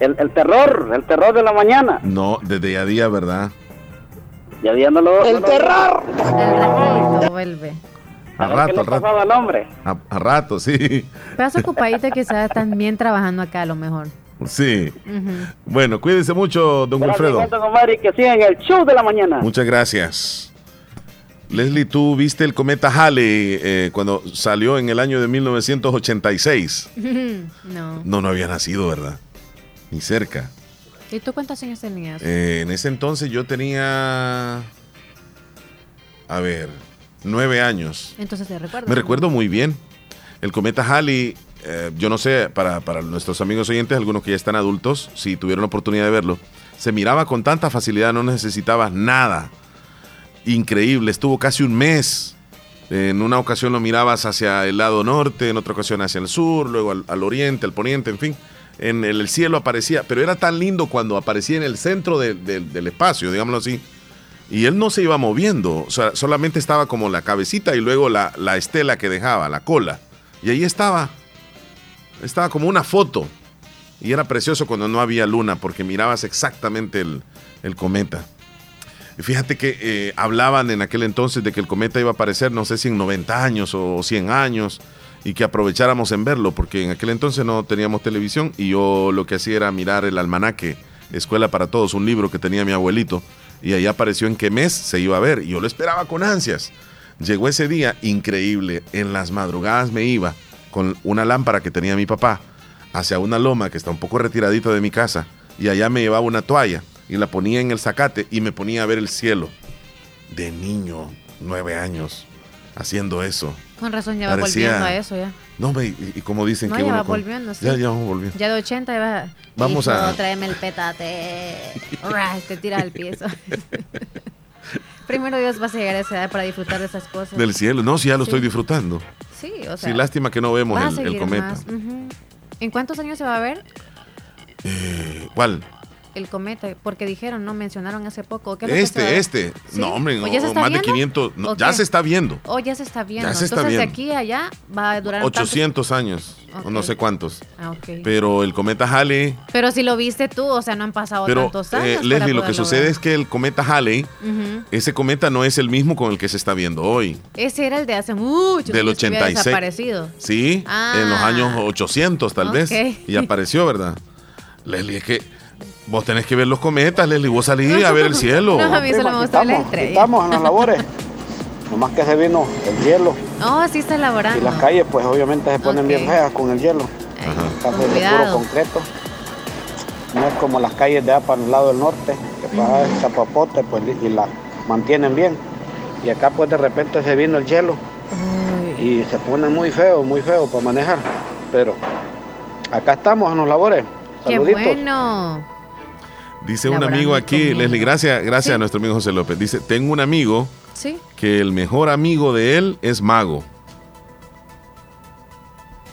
el, el terror, el terror de la mañana. No, de día a día, ¿verdad? Ya viéndolo. ¡El terror! ratito vuelve. A ¿Qué rato, le al rato. al hombre? A, a rato, sí. Pero ocupadita quizás también trabajando acá a lo mejor. Sí. Ujú. Bueno, cuídese mucho, don Gracias, Wilfredo. igual, don Omar, y que sigan el show de la mañana. Muchas gracias. Leslie, tú viste el cometa Halley eh, cuando salió en el año de 1986. no. No, no había nacido, ¿verdad? Ni cerca. ¿Y tú cuántos años tenías? Eh, en ese entonces yo tenía, a ver, nueve años. Entonces te recuerdo. Me recuerdo muy bien. El cometa Halley, eh, yo no sé, para, para nuestros amigos oyentes, algunos que ya están adultos, si tuvieron la oportunidad de verlo, se miraba con tanta facilidad, no necesitaba nada. Increíble, estuvo casi un mes. En una ocasión lo mirabas hacia el lado norte, en otra ocasión hacia el sur, luego al, al oriente, al poniente, en fin. En el, el cielo aparecía, pero era tan lindo cuando aparecía en el centro de- de- del espacio, digámoslo así. Y él no se iba moviendo, solamente estaba como la cabecita y luego la, la estela que dejaba, la cola. Y ahí estaba. Estaba como una foto. Y era precioso cuando no había luna porque mirabas exactamente el, el cometa. Y fíjate que eh, hablaban en aquel entonces de que el cometa iba a aparecer, no sé si en 90 años o 100 años, y que aprovecháramos en verlo, porque en aquel entonces no teníamos televisión y yo lo que hacía era mirar el almanaque Escuela para Todos, un libro que tenía mi abuelito, y ahí apareció en qué mes se iba a ver, y yo lo esperaba con ansias. Llegó ese día increíble, en las madrugadas me iba con una lámpara que tenía mi papá hacia una loma que está un poco retiradita de mi casa, y allá me llevaba una toalla y la ponía en el zacate y me ponía a ver el cielo. De niño, nueve años, haciendo eso. Con razón, ya va Parecía- volviendo a eso ya. No, y, y como dicen No, que ya uno va con- volviendo, sí. Ya, ya vamos volviendo. Ya de 80 ya va. Vamos Hijo, a- tráeme el petate. Te tira al piso. Primero Dios vas a llegar a esa edad para disfrutar de esas cosas. Del cielo. No, si ya lo Sí. estoy disfrutando. Sí, o sea. sí, lástima que no vemos el, cometa. ¿En cuántos años se va a ver? Eh, ¿Cuál? El cometa? Porque dijeron, no mencionaron hace poco. ¿Qué es lo que se va a Este, este. ¿Sí? No, hombre, ¿O ya se no, está más de viendo? 500. no, ¿O ya se está viendo. Oh, ya se está viendo. Ya se está Entonces, de aquí a allá va a durar tantos- 800 años, o no sé cuántos. Ah, ok. Pero el cometa Halley. Pero si lo viste tú, o sea, no han pasado Pero, tantos eh, años. Leslie, lo que sucede ver. es que el cometa Halley, ese cometa no es el mismo con el que se está viendo hoy. Ese era el de hace mucho Del años que había 86. desaparecido. Sí, en los Ah. años 800 tal vez. Y apareció, ¿verdad? Leslie, es que vos tenés que ver los cometas, Leslie. Vos salís a ver el cielo. No, a mí solo me gusta la Estamos, estrella. estamos en las labores. Nomás que se vino el hielo Oh, sí está y elaborando. las calles pues obviamente se ponen bien feas con el hielo. Casi de puro concreto. No es como las calles de allá para el lado del norte, que para allá es chapapote pues y las mantienen bien. Y acá pues de repente se vino el hielo y se pone muy feo, muy feo para manejar. Pero acá estamos en los labores. Qué bueno. Dice un amigo aquí, conmigo. Leslie, gracias, gracias a nuestro amigo José López. Dice, tengo un amigo Sí. que el mejor amigo de él es mago.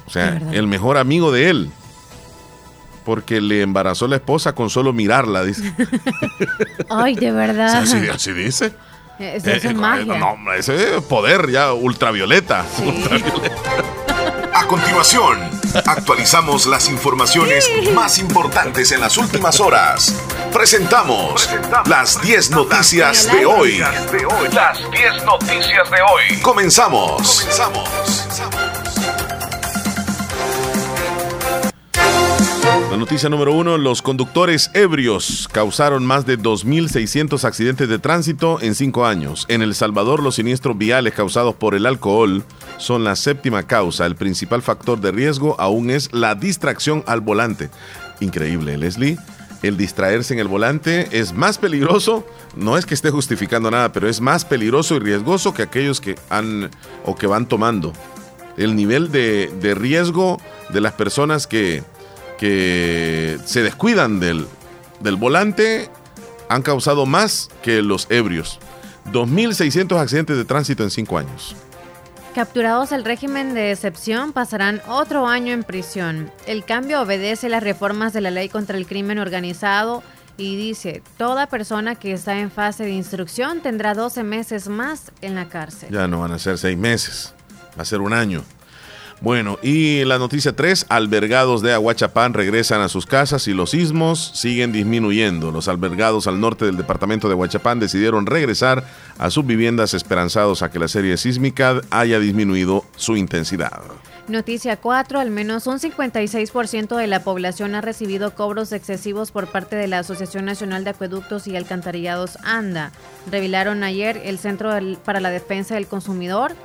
O sea, el mejor amigo de él. Porque le embarazó la esposa con solo mirarla, dice. Ay, de O verdad. sea, así, así dice. Eso, Eh, eso eh, es magia. no, ese es poder ya ultravioleta. Ultravioleta. A continuación, actualizamos las informaciones más importantes en las últimas horas. Presentamos las 10 noticias de hoy. Las 10 noticias de hoy. Comenzamos. Comenzamos. La noticia número uno, los conductores ebrios causaron más de 2.600 accidentes de tránsito en cinco años. En El Salvador, los siniestros viales causados por el alcohol son la séptima causa. El principal factor de riesgo aún es la distracción al volante. Increíble, Leslie. El distraerse en el volante es más peligroso, no es que esté justificando nada, pero es más peligroso y riesgoso que aquellos que han o que van tomando. El nivel de, de riesgo de las personas que, que se descuidan del, del volante han causado más que los ebrios. 2.600 accidentes de tránsito en cinco años. Capturados al régimen de excepción pasarán otro año en prisión. El cambio obedece las reformas de la ley contra el crimen organizado y dice, toda persona que está en fase de instrucción tendrá 12 meses más en la cárcel. Ya no van a ser seis meses, va a ser un año. Bueno, y la noticia 3, albergados de Aguachapán regresan a sus casas y los sismos siguen disminuyendo. Los albergados al norte del departamento de Aguachapán decidieron regresar a sus viviendas esperanzados a que la serie sísmica haya disminuido su intensidad. Noticia 4. Al menos un 56% de la población ha recibido cobros excesivos por parte de la Asociación Nacional de Acueductos y Alcantarillados ANDA. Revelaron ayer el Centro para la Defensa del Consumidor.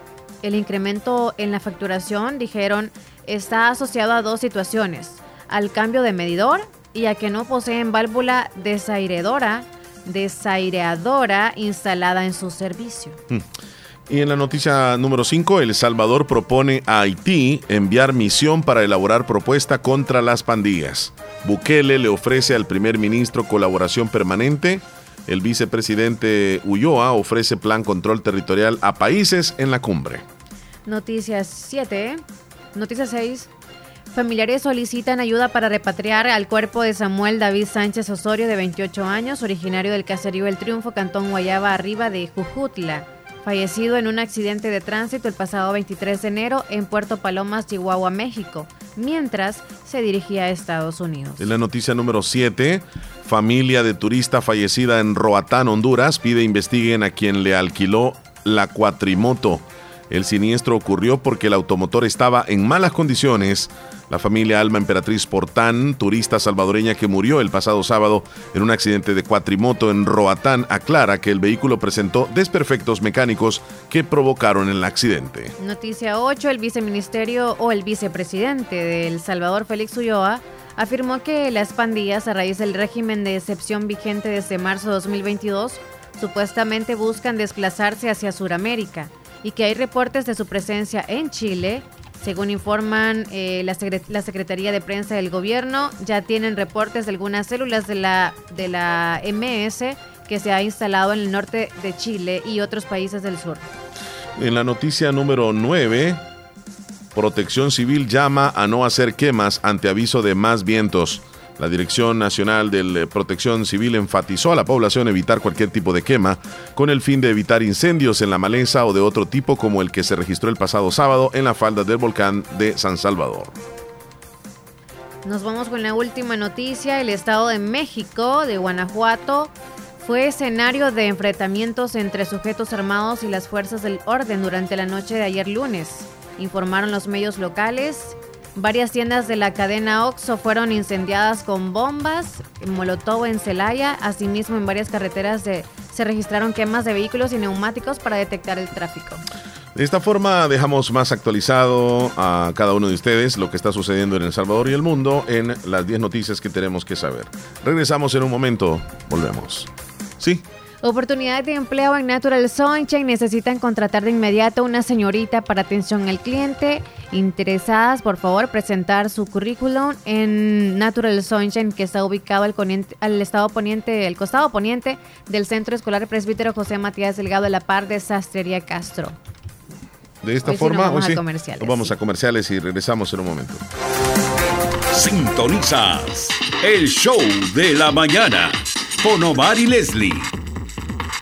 El incremento en la facturación, dijeron, está asociado a dos situaciones. Al cambio de medidor y a que no poseen válvula desairedora, desaireadora instalada en su servicio. Y en la noticia número 5, El Salvador propone a Haití enviar misión para elaborar propuesta contra las pandillas. Bukele le ofrece al primer ministro colaboración permanente. El vicepresidente Ulloa ofrece plan control territorial a países en la cumbre. Noticias 7. Noticia 6. Familiares solicitan ayuda para repatriar al cuerpo de Samuel David Sánchez Osorio, de 28 años, originario del caserío El Triunfo, Cantón Guayaba Arriba de Jujutla, fallecido en un accidente de tránsito el pasado 23 de enero en Puerto Palomas, Chihuahua, México, mientras se dirigía a Estados Unidos. En la noticia número 7, familia de turista fallecida en Roatán, Honduras, pide investiguen a quien le alquiló la cuatrimoto. El siniestro ocurrió porque el automotor estaba en malas condiciones. La familia Alma Emperatriz Portán, turista salvadoreña que murió el pasado sábado en un accidente de cuatrimoto en Roatán, aclara que el vehículo presentó desperfectos mecánicos que provocaron el accidente. Noticia 8. El viceministerio o el vicepresidente de El Salvador, Félix Ulloa, afirmó que las pandillas, a raíz del régimen de excepción vigente desde marzo de 2022, supuestamente buscan desplazarse hacia Sudamérica y que hay reportes de su presencia en Chile. Según informan eh, la, la Secretaría de Prensa del Gobierno, ya tienen reportes de algunas células de la, de la MS que se ha instalado en el norte de Chile y otros países del sur. En la noticia número 9, Protección Civil llama a no hacer quemas ante aviso de más vientos. La Dirección Nacional de Protección Civil enfatizó a la población evitar cualquier tipo de quema con el fin de evitar incendios en la maleza o de otro tipo como el que se registró el pasado sábado en la falda del volcán de San Salvador. Nos vamos con la última noticia. El Estado de México, de Guanajuato, fue escenario de enfrentamientos entre sujetos armados y las fuerzas del orden durante la noche de ayer lunes, informaron los medios locales. Varias tiendas de la cadena OXO fueron incendiadas con bombas, molotov en Celaya, asimismo en varias carreteras de, se registraron quemas de vehículos y neumáticos para detectar el tráfico. De esta forma dejamos más actualizado a cada uno de ustedes lo que está sucediendo en El Salvador y el mundo en las 10 noticias que tenemos que saber. Regresamos en un momento, volvemos. Sí. Oportunidades de empleo en Natural Sunshine. Necesitan contratar de inmediato una señorita para atención al cliente. Interesadas, por favor, presentar su currículum en Natural Sunshine, que está ubicado al, poniente, al estado poniente, el costado poniente del Centro Escolar Presbítero José Matías Delgado de la Par de Sastrería Castro. De esta Hoy sí forma, nos vamos hoy a sí, comerciales, nos vamos a comerciales y regresamos en un momento. Sintonizas el show de la mañana con Omar y Leslie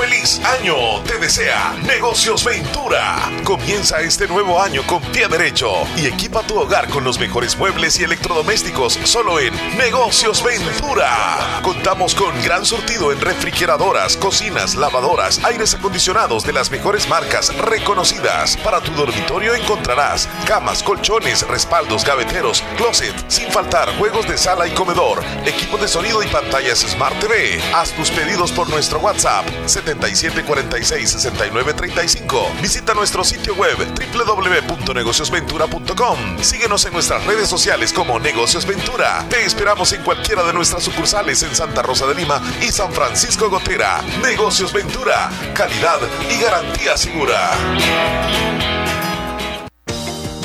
¡Feliz año! Te desea Negocios Ventura. Comienza este nuevo año con pie derecho y equipa tu hogar con los mejores muebles y electrodomésticos solo en Negocios Ventura. Contamos con gran surtido en refrigeradoras, cocinas, lavadoras, aires acondicionados de las mejores marcas reconocidas. Para tu dormitorio encontrarás camas, colchones, respaldos, gaveteros, closet, sin faltar juegos de sala y comedor, equipo de sonido y pantallas Smart TV. Haz tus pedidos por nuestro WhatsApp 7746-6935. Visita nuestro sitio web www.negociosventura.com. Síguenos en nuestras redes sociales como Negocios Ventura. Te esperamos en cualquiera de nuestras sucursales en Santa Rosa de Lima y San Francisco Gotera. Negocios Ventura. Calidad y garantía segura.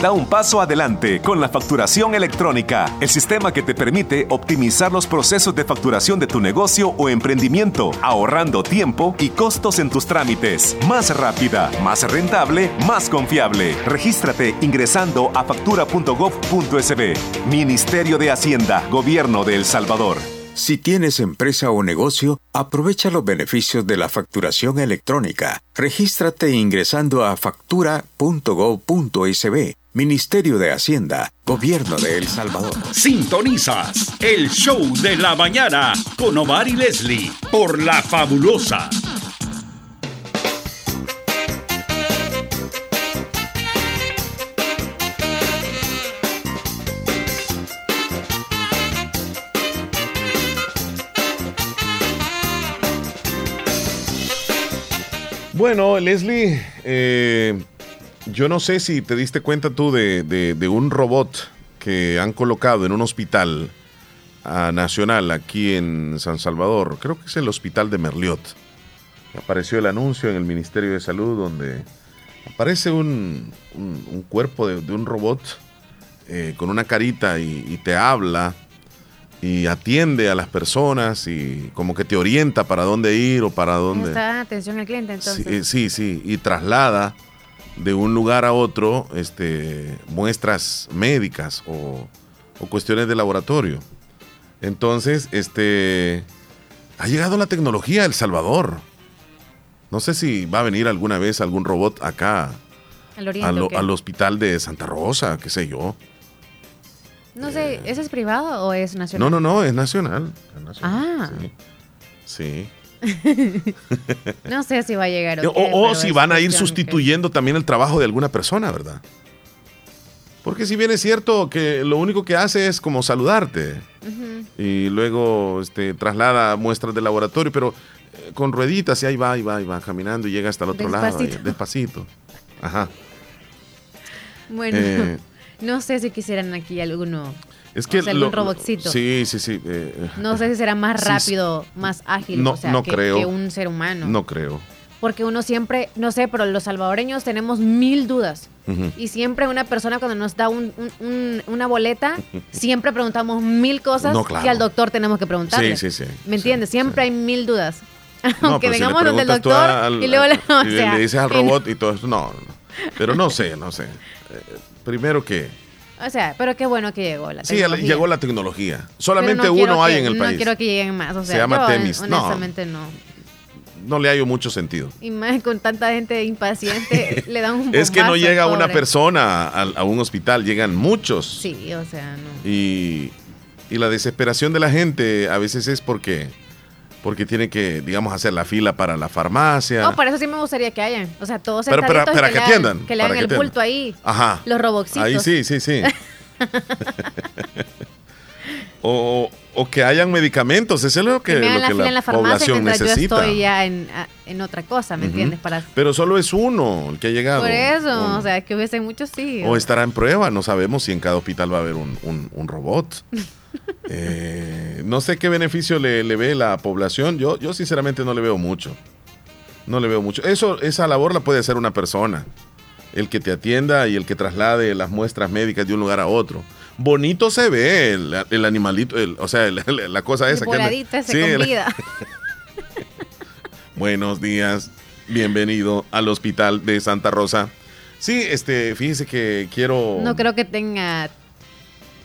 Da un paso adelante con la facturación electrónica, el sistema que te permite optimizar los procesos de facturación de tu negocio o emprendimiento, ahorrando tiempo y costos en tus trámites. Más rápida, más rentable, más confiable. Regístrate ingresando a factura.gov.sb. Ministerio de Hacienda, Gobierno de El Salvador. Si tienes empresa o negocio, aprovecha los beneficios de la facturación electrónica. Regístrate ingresando a factura.gov.sb. Ministerio de Hacienda, Gobierno de El Salvador. Sintonizas el show de la mañana con Omar y Leslie por La Fabulosa. Bueno, Leslie, eh, yo no sé si te diste cuenta tú de, de- de un robot que han colocado en un hospital ah, nacional aquí en San Salvador. Creo que es el hospital de Merliot. Apareció el anuncio en el Ministerio de Salud donde aparece un, un- un cuerpo de, de un robot eh, con una carita y, y te habla. y atiende a las personas y como que te orienta para dónde ir o para dónde. Está atención al cliente entonces. Sí, sí, sí, y traslada de un lugar a otro este, muestras médicas o, o cuestiones de laboratorio. Entonces, este, ha llegado la tecnología a El Salvador. No sé si va a venir alguna vez algún robot acá Al oriente, al, ¿o qué? al hospital de Santa Rosa, qué sé yo. No sé, ¿ese es privado o es nacional? No, no, no, es nacional. es nacional, Ah. Sí. no sé si va a llegar. O, o, qué, o pero si van a ir sustituyendo también el trabajo de alguna persona, ¿verdad? Porque si bien es cierto que lo único que hace es como saludarte y luego este, traslada muestras de laboratorio, pero eh, con rueditas y ahí va, ahí va, ahí va caminando y llega hasta el otro lado, ahí, despacito. Ajá. Bueno, Eh. no sé si quisieran aquí alguno. Es que o sea, lo- algún robotcito. Sí, sí, sí. eh, No sé si será más Sí, rápido, más ágil, No, o sea, no que, creo. que un ser humano. No creo. Porque uno siempre, no sé, pero los salvadoreños tenemos mil dudas. Y siempre una persona cuando nos da un- un- un- una boleta, siempre preguntamos mil cosas No, claro. que al doctor tenemos que preguntarle. Sí, sí, sí, ¿Me entiendes? Siempre hay mil dudas. No, Aunque pero si le vengamos donde el doctor al- y luego le, o sea, le dices al robot y todo eso. No, no. Pero no sé, no sé. Eh, primero que. O sea, pero qué bueno que llegó la Sí, tecnología. llegó la tecnología. Solamente no uno hay que- en el no país. quiero que lleguen más. O sea, Se llama yo, Temis. No. Honestamente no. No le hallo mucho sentido. Y más con tanta gente impaciente, le dan un Es que no llega una persona a, a un hospital, llegan muchos. Sí, o sea, no. Y, y la desesperación de la gente a veces es porque, porque tiene que, digamos, hacer la fila para la farmacia. Oh, para eso sí me gustaría que hayan. O sea, todos Pero y para que, le atiendan, Que le hagan el bulto ahí. Ajá. Los roboxitos. Ahí sí, sí, sí. o, o que hayan medicamentos, eso es lo que, Que me hagan lo la que fila la, en la farmacia población necesita. yo estoy ya en, en otra cosa, ¿me entiendes? Para, Pero solo es uno el que ha llegado. por eso, o sea, que hubiesen muchos sí. O estará en prueba, no sabemos si en cada hospital va a haber un, un- un robot. Eh, no sé qué beneficio le, le ve la población. Yo, yo sinceramente no le veo mucho. No le veo mucho. Eso, esa labor la puede hacer una persona. El que te atienda y el que traslade las muestras médicas de un lugar a otro. Bonito se ve el, el animalito, el- o sea, el- la cosa esa. que Sí, vida. Buenos días, bienvenido al hospital de Santa Rosa. Sí, este, fíjese que quiero. No creo que tenga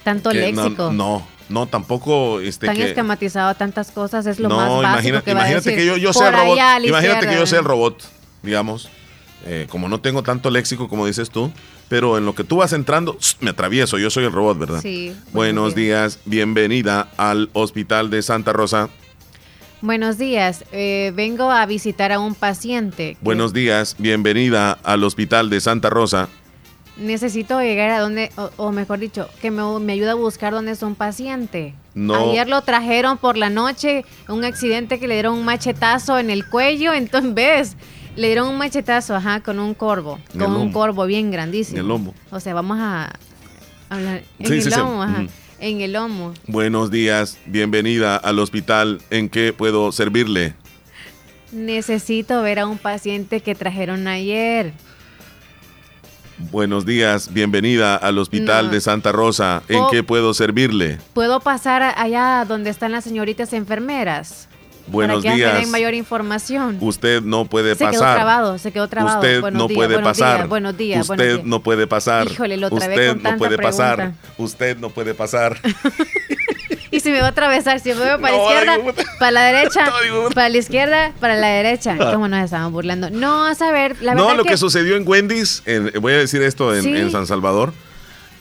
tanto que léxico. No, no, tampoco este Tan que. esquematizado tantas cosas es lo no, más básico imagina- que va a imagínate decir. que yo, sea el robot. Imagínate que yo sea el robot, digamos. eh, como no tengo tanto léxico como dices tú, pero en lo que tú vas entrando, me atravieso, yo soy el robot, ¿verdad? Sí. Buenos días, bienvenida al Hospital de Santa Rosa. Buenos días. eh, vengo a visitar a un paciente. que Buenos días, bienvenida al Hospital de Santa Rosa. Necesito llegar a donde, o, o mejor dicho, que me, me ayude a buscar dónde es un paciente. No. Ayer lo trajeron por la noche, un accidente que le dieron un machetazo en el cuello, entonces ves, le dieron un machetazo, ajá, con un corvo, En con un corvo bien grandísimo. En el lomo. O sea, vamos a hablar en Sí, el sí, sí. lomo, ajá, en el lomo. Buenos días, bienvenida al hospital. ¿En qué puedo servirle? Necesito ver a un paciente que trajeron ayer. Buenos días, bienvenida al hospital No. de Santa Rosa. ¿En Oh. qué puedo servirle? ¿Puedo pasar allá donde están las señoritas enfermeras? Buenos para que días. mayor información. Usted no puede se quedó pasar. trabado, se quedó trabado. Usted Buenos no días, puede buenos pasar. días, buenos días, Usted buenos días. no puede pasar. Híjole, lo Usted con no tanta puede pasar. pregunta. Usted no puede pasar. Y si me va a atravesar, si me voy para la izquierda, digo, para la derecha, para la izquierda, para la derecha. ¿Cómo nos estaban burlando? No, a saber, la verdad no, lo que... que sucedió en Wendy's, en- voy a decir esto en, Sí. en San Salvador,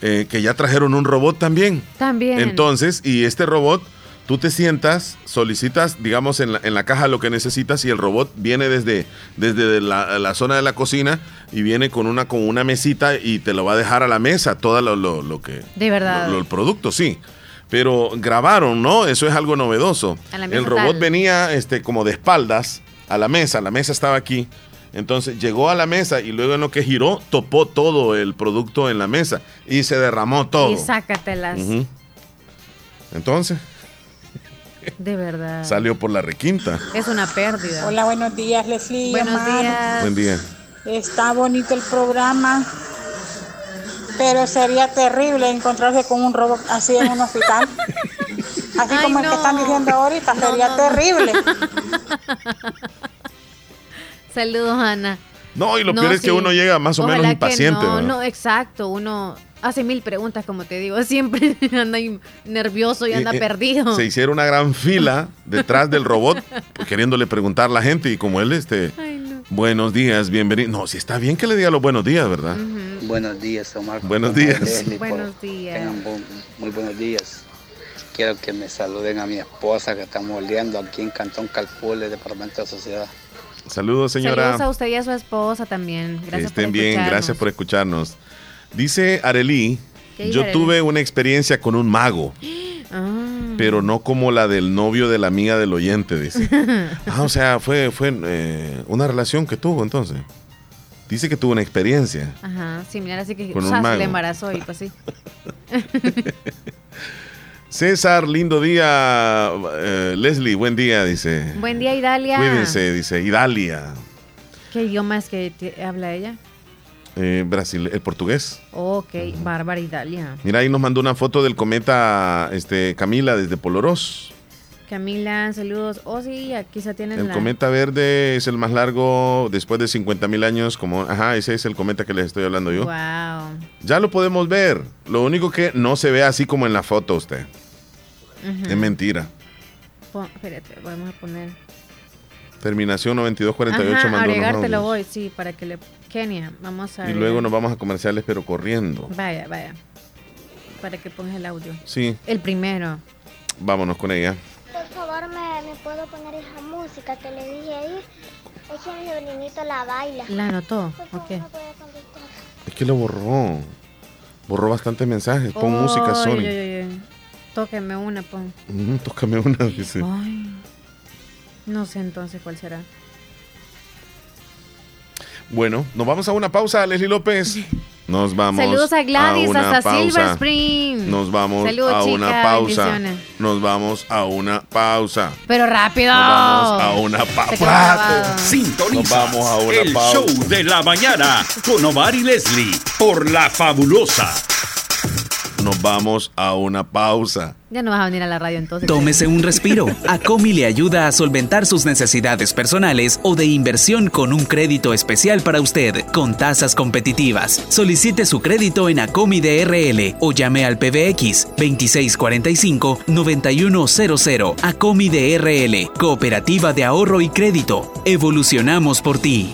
eh, que ya trajeron un robot también. también. Entonces, y este robot, tú te sientas, solicitas, digamos, en la, en la caja lo que necesitas y el robot viene desde, desde la, la zona de la cocina y viene con una, con una mesita y te lo va a dejar a la mesa, todo lo, lo- lo que... de verdad. lo- lo- el producto, sí. Pero grabaron, ¿no? Eso es algo novedoso. El robot tal. venía este, como de espaldas a la mesa, la mesa estaba aquí. Entonces llegó a la mesa y luego en lo que giró, topó todo el producto en la mesa y se derramó todo. Y sácatelas. Entonces, De verdad. salió por la requinta. Es una pérdida. Hola, buenos días, Leslie. Buenos Omar. días. Buen día. Está bonito el programa, pero sería terrible encontrarse con un robot así en un hospital. Así Ay, como el que no. están diciendo ahorita, No, sería no, no. terrible. Saludos, Ana. No, y lo No, peor es que uno llega más o menos Ojalá impaciente. No, ¿verdad? no, exacto. Uno hace mil preguntas, como te digo. Siempre anda nervioso y anda Eh, eh, perdido. Se hicieron una gran fila detrás del robot pues, queriéndole preguntar a la gente y como él, este, buenos días, bienvenido. No, si está bien que le diga los buenos días, ¿verdad? Buenos días, Omar. Buenos días. Leslie, por- Buenos días. tengan muy buenos días. Quiero que me saluden a mi esposa que estamos oliendo aquí en Cantón Calpule, Departamento de Sociedad. Saludos, señora. Saludos a usted y a su esposa también. Que Gracias estén por bien, gracias por escucharnos. Dice Arely, ¿Qué dice yo Arely? tuve una experiencia con un mago, Ah. Pero no como la del novio de la amiga del oyente, dice. Ah, o sea, fue, fue eh, una relación que tuvo entonces. Dice que tuvo una experiencia. Ajá, similar, así que mago. le embarazó y pues sí. César, lindo día. Eh, Leslie, buen día, dice. Buen día, Idalia. Cuídense, dice. Idalia. ¿Qué idioma es que habla ella? Eh, Brasil, el portugués. Ok, bárbara Idalia. Mira, ahí nos mandó una foto del cometa este, Camila desde Polorós. Camila, saludos. Oh, sí, aquí se tienen El la... cometa verde es el más largo después de 50 mil años. Como, ajá, ese es el cometa que les estoy hablando yo. Wow. Ya lo podemos ver. Lo único que no se ve así como en la foto usted. Es mentira. Pon- espérate, vamos a poner... Terminación 9248 Ajá, agregártelo voy, sí, para que le... Kenia, vamos a... Y luego nos vamos a comerciales, pero corriendo. Vaya, vaya. Para que pongas el audio. Sí, El primero. vámonos con ella. Por favor, me, me puedo poner esa música que le dije ahí. Es que mi sobrinito la baila. ¿La anotó? Ok. Es que lo borró. Borró bastantes mensajes. Pon música, Sony. ay, ay. Tóqueme una, pon. Ujú, tócame una, dice. Ay. No sé entonces cuál será. Bueno, nos vamos a una pausa, Leslie López. Nos vamos. Saludos a Gladys una hasta pausa. Silver Spring. Nos vamos Saludos, a una chica, pausa. bendiciones. Nos vamos a una pausa. Pero rápido. Nos vamos a una pausa. Nos vamos a una el pausa. show de la mañana con Omar y Leslie por La Fabulosa. Nos vamos a una pausa. Ya no vas a venir a la radio entonces. Tómese un respiro. Acomi le ayuda a solventar sus necesidades personales o de inversión con un crédito especial para usted, con tasas competitivas. Solicite su crédito en Acomi DRL o llame al PBX 2645-9100. Acomi DRL, Cooperativa de Ahorro y Crédito. Evolucionamos por ti.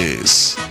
Flores.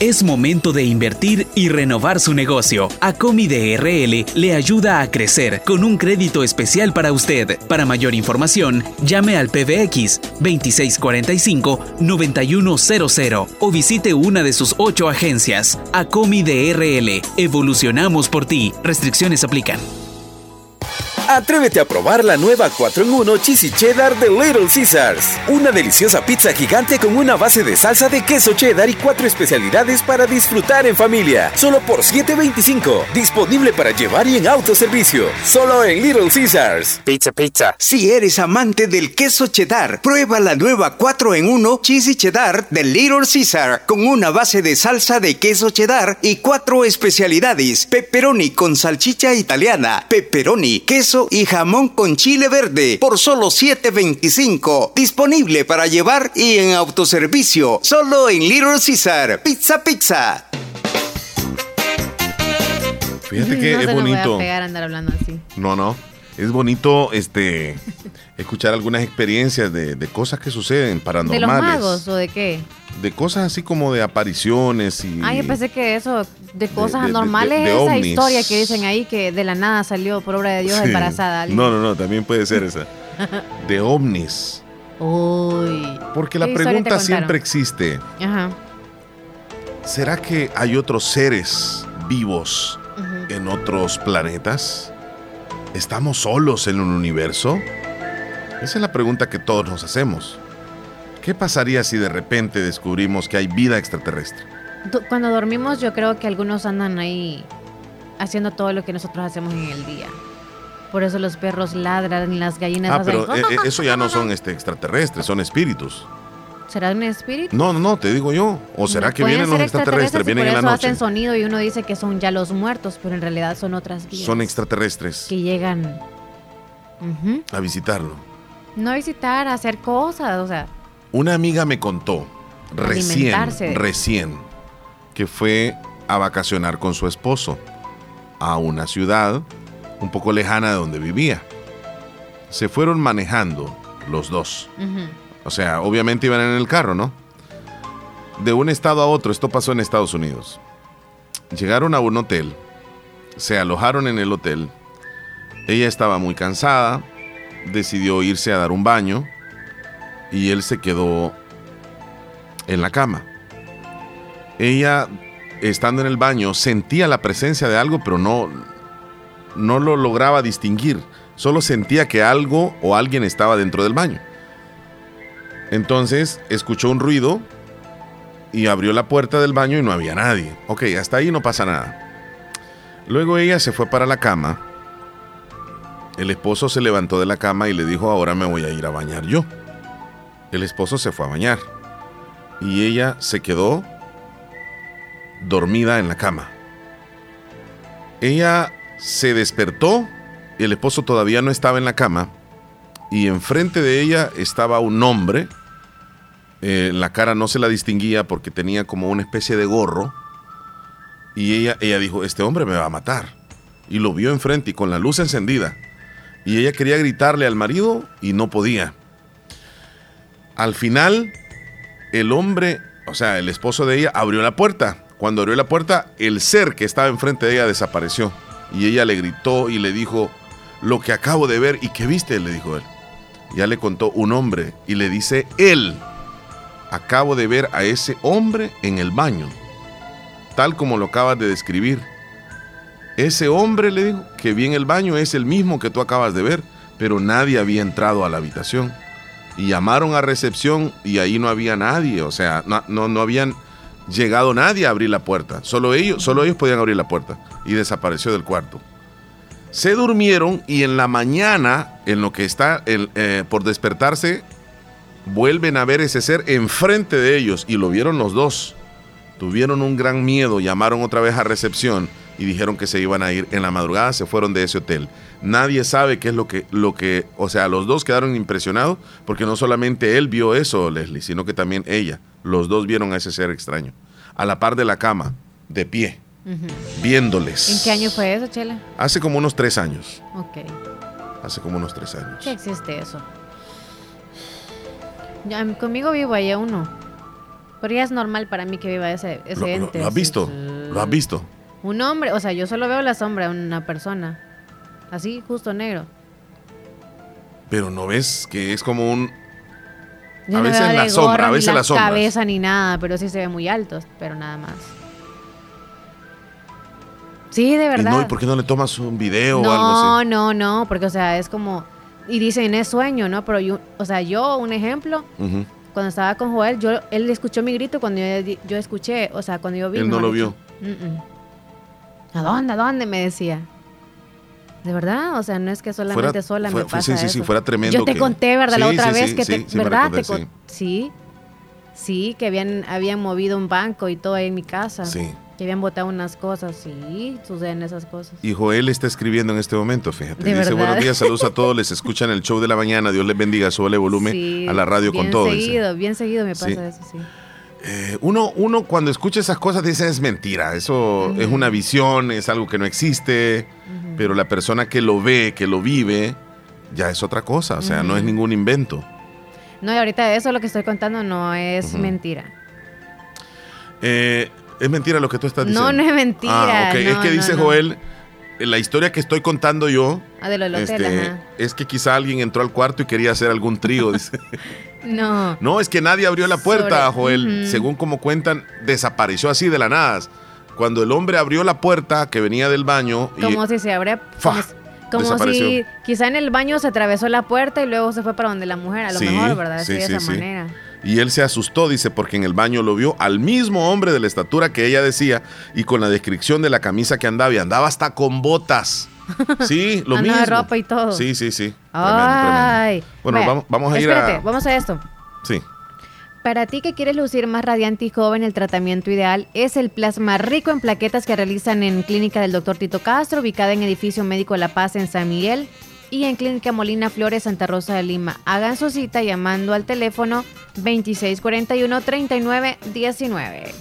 Es momento de invertir y renovar su negocio. Acomi DRL le ayuda a crecer con un crédito especial para usted. Para mayor información, llame al PBX 2645-9100 o visite una de sus ocho agencias. Acomi DRL. Evolucionamos por ti. Restricciones aplican. Atrévete a probar la nueva 4 en 1 Cheesy Cheddar de Little Caesars. Una deliciosa pizza gigante con una base de salsa de queso cheddar y cuatro especialidades para disfrutar en familia. Solo por $7.25. Disponible para llevar y en autoservicio. Solo en Little Caesars. Pizza, pizza. Si eres amante del queso cheddar, prueba la nueva 4 en 1 Cheesy Cheddar de Little Caesar con una base de salsa de queso cheddar y cuatro especialidades. Pepperoni con salchicha italiana, pepperoni, queso y jamón con chile verde por solo $7.25. Disponible para llevar y en autoservicio. Solo en Little Caesar. Pizza Pizza. Fíjate que no es se lo voy a bonito. pegar andar hablando así. No, no. Es bonito este escuchar algunas experiencias de, de cosas que suceden ¿De paranormales. los magos o de qué? De cosas así como de apariciones y. Ay, yo pensé que eso, de cosas de- de- anormales, de- de esa historia que dicen ahí que de la nada salió por obra de Dios Sí. embarazada. alguien. No, no, no, también puede ser esa. De ovnis. Uy. Porque la ¿Qué historia te pregunta siempre existe. Ajá. ¿Será que hay otros seres vivos en otros planetas? ¿Estamos solos en un universo? Esa es la pregunta que todos nos hacemos. ¿Qué pasaría si de repente descubrimos que hay vida extraterrestre? Cuando dormimos yo creo que algunos andan ahí haciendo todo lo que nosotros hacemos en el día. Por eso los perros ladran y las gallinas Ah, hacen... pero eh, eh, eso ya no son este, extraterrestres, son espíritus. ¿Será un espíritu? No, no, no, te digo yo. ¿O será que vienen los extraterrestres? Vienen por en la noche. hacen sonido y uno dice que son ya los muertos, pero en realidad son otras vidas Son extraterrestres. que llegan. A visitarlo. No visitar, hacer cosas, o sea, Una amiga me contó recién, recién, que fue a vacacionar con su esposo a una ciudad un poco lejana de donde vivía. Se fueron manejando los dos. O sea, obviamente iban en el carro, ¿no? De un estado a otro, esto pasó en Estados Unidos. Llegaron a un hotel, se alojaron en el hotel. Ella estaba muy cansada, decidió irse a dar un baño y él se quedó en la cama. Ella, estando en el baño, sentía la presencia de algo, pero no, no lo lograba distinguir. Solo sentía que algo o alguien estaba dentro del baño. Entonces escuchó un ruido y abrió la puerta del baño y no había nadie. Ok, hasta ahí no pasa nada. Luego ella se fue para la cama. El esposo se levantó de la cama y le dijo, ahora me voy a ir a bañar yo. El esposo se fue a bañar y ella se quedó dormida en la cama. Ella se despertó, el esposo todavía no estaba en la cama y enfrente de ella estaba un hombre. Eh, la cara no se la distinguía porque tenía como una especie de gorro. Y ella, ella dijo, este hombre me va a matar. Y lo vio enfrente y con la luz encendida. Y ella quería gritarle al marido y no podía. Al final, el hombre, o sea, el esposo de ella, abrió la puerta. Cuando abrió la puerta, el ser que estaba enfrente de ella desapareció. Y ella le gritó y le dijo, lo que acabo de ver y que viste, le dijo él. Ya le contó un hombre y le dice, él, acabo de ver a ese hombre en el baño, tal como lo acabas de describir. Ese hombre, le dijo, que vi en el baño es el mismo que tú acabas de ver, pero nadie había entrado a la habitación. Y llamaron a recepción y ahí no había nadie, o sea, no, no, habían llegado nadie a abrir la puerta. Solo ellos, solo ellos podían abrir la puerta y desapareció del cuarto. Se durmieron y en la mañana, en lo que está eh, por despertarse, vuelven a ver ese ser enfrente de ellos y lo vieron los dos. Tuvieron un gran miedo, llamaron otra vez a recepción y dijeron que se iban a ir en la madrugada, se fueron de ese hotel. Nadie sabe qué es lo que, lo que, o sea, los dos quedaron impresionados porque no solamente él vio eso, Leslie, sino que también ella. Los dos vieron a ese ser extraño, a la par de la cama, de pie, viéndoles. ¿En qué año fue eso, Chela? Hace como unos tres años. Ok. Hace como unos tres años. ¿Qué existe eso? Conmigo vivo allá uno. Pero ya es normal para mí que viva ese, ese ¿Lo, lo- ente. lo has visto? ¿Lo has visto? Un hombre, o sea, yo solo veo la sombra de una persona. Así, justo negro. Pero no ves que es como un... Yo a no veces veo la sombra, gorro, a veces la la sombra. cabeza ni nada, pero sí se ve muy alto, pero nada más. Sí, de Y verdad. no, ¿y por qué no le tomas un video o algo No, así? no, no, porque o sea, es como y dicen es sueño, ¿no? Pero yo, o sea, yo un ejemplo, Ujú. cuando estaba con Joel, yo él escuchó mi grito cuando yo, yo escuché, o sea, cuando yo vi Él no lo dicho. vio. Mm, mm. ¿A dónde? ¿A dónde? Me decía. ¿De verdad? O sea, no es que solamente Fuera- sola fuera- me pasa sí, sí, sí, fuera tremendo Yo te que- conté, ¿verdad? la otra sí, vez sí, que sí, te, ¿verdad? recordé, Te con- sí. Sí, que habían, habían movido un banco y todo ahí en mi casa. Sí. Que habían botado unas cosas. Sí, suceden esas cosas. Y Joel está escribiendo en este momento, fíjate. De dice, verdad. buenos días, saludos a todos, les escuchan el show de la mañana, Dios les bendiga, súbele volumen Sí, a la radio bien con todo. dice. seguido, bien seguido me pasa eso, sí. Eh, uno, uno cuando escucha esas cosas dice es mentira, eso es una visión, es algo que no existe, pero la persona que lo ve, que lo vive, ya es otra cosa, o sea, no es ningún invento. No, y ahorita eso lo que estoy contando no es mentira. Eh, es mentira lo que tú estás No, diciendo. no es mentira, Ah, ok, es no, que no, dice no. Joel, eh, la historia que estoy contando yo, Ah, de lo hotel, este, es que quizá alguien entró al cuarto y quería hacer algún trío, dice. No. No, es que nadie abrió la puerta, Sobre- Joel. Según como cuentan, desapareció así de la nada. Cuando el hombre abrió la puerta que venía del baño y Como si se abre. Como, si- quizá en el baño se atravesó la puerta y luego se fue para donde la mujer. A lo Sí, mejor, ¿verdad? sí, Sí, de sí, esa manera. Y él se asustó, dice, porque en el baño lo vio al mismo hombre de la estatura que ella decía y con la descripción de la camisa que andaba y andaba hasta con botas. Sí, lo mismo. de ropa y todo. Sí, sí, sí. Tremendo, Ay. tremendo. Bueno, Vaya, vamos, vamos a ir espérate, a... vamos a esto. Sí. Para ti que quieres lucir más radiante y joven, el tratamiento ideal es el plasma rico en plaquetas que realizan en Clínica del Dr. Tito Castro, ubicada en Edificio Médico La Paz en San Miguel, y en Clínica Molina Flores, Santa Rosa de Lima. Hagan su cita llamando al teléfono 2641-3919.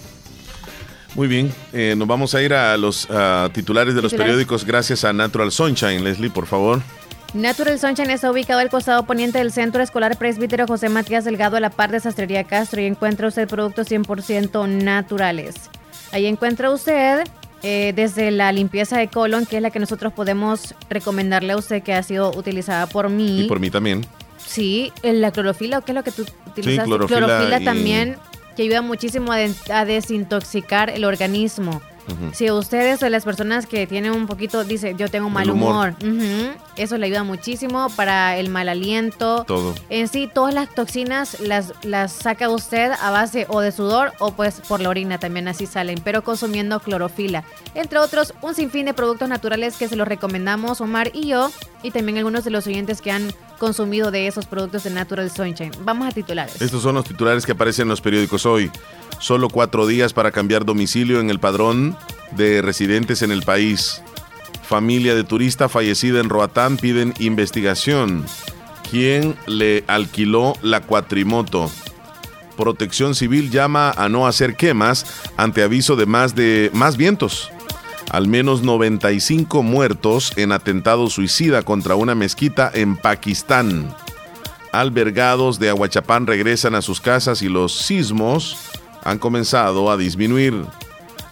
Muy bien, eh, nos vamos a ir a los titulares de los periódicos gracias a Natural Sunshine. Leslie, por favor. Natural Sunshine está ubicado al costado poniente del Centro Escolar Presbítero José Matías Delgado a la par de Sastrería Castro y encuentra usted productos 100% naturales. Ahí encuentra usted eh, desde la limpieza de colon, que es la que nosotros podemos recomendarle a usted que ha sido utilizada por mí. Y por mí también. Sí, el- la clorofila, ¿o qué es lo que tú utilizas? clorofila y- también, que ayuda muchísimo a, de- a desintoxicar el organismo. Si usted es de las personas que tienen un poquito, dice, yo tengo mal humor. humor, eso le ayuda muchísimo para el mal aliento. Todo. En sí, todas las toxinas las, las saca usted a base o de sudor o pues por la orina también así salen, pero consumiendo clorofila. Entre otros, un sinfín de productos naturales que se los recomendamos Omar y yo, y también algunos de los oyentes que han consumido de esos productos de Natural Sunshine. Vamos a titulares. Estos son los titulares que aparecen en los periódicos hoy. Solo cuatro días para cambiar domicilio en el padrón de residentes en el país. Familia de turista fallecida en Roatán piden investigación. ¿Quién le alquiló la cuatrimoto? Protección Civil llama a no hacer quemas ante aviso de más de más vientos. Al menos 95 muertos en atentado suicida contra una mezquita en Pakistán albergados de Aguachapán regresan a sus casas y los sismos han comenzado a disminuir.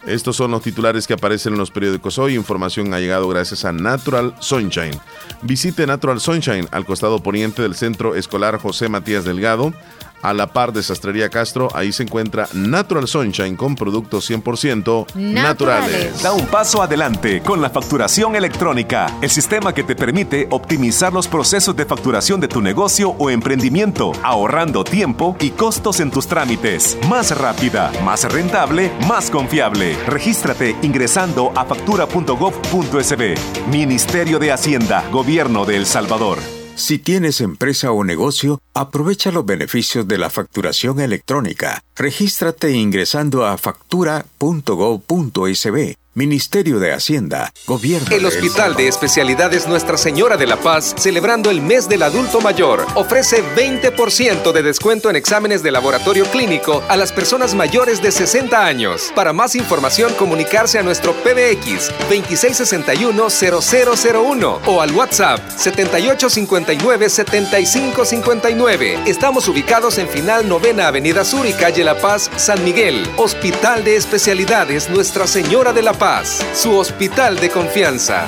Estos son los titulares que aparecen en los periódicos hoy. Información ha llegado gracias a Natural Sunshine. Visite Natural Sunshine al costado poniente del Centro Escolar José Matías Delgado. A la par de Sastrería Castro, ahí se encuentra Natural Sunshine con productos 100% naturales. Da un paso adelante con la facturación electrónica, el sistema que te permite optimizar los procesos de facturación de tu negocio o emprendimiento, ahorrando tiempo y costos en tus trámites. Más rápida, más rentable, más confiable. Regístrate ingresando a factura.gov.sb. Ministerio de Hacienda, Gobierno de El Salvador. Si tienes empresa o negocio, aprovecha los beneficios de la facturación electrónica. Regístrate ingresando a factura.gov.sb. Ministerio de Hacienda, Gobierno El Hospital de Especialidades Nuestra Señora de la Paz, celebrando el mes del adulto mayor, ofrece 20% de descuento en exámenes de laboratorio clínico a las personas mayores de 60 años. Para más información, comunicarse a nuestro PBX 2661-0001 o al WhatsApp 7859-7559. Estamos ubicados en Final Novena Avenida Sur y Calle La Paz, San Miguel. Hospital de Especialidades Nuestra Señora de la Paz, su hospital de confianza.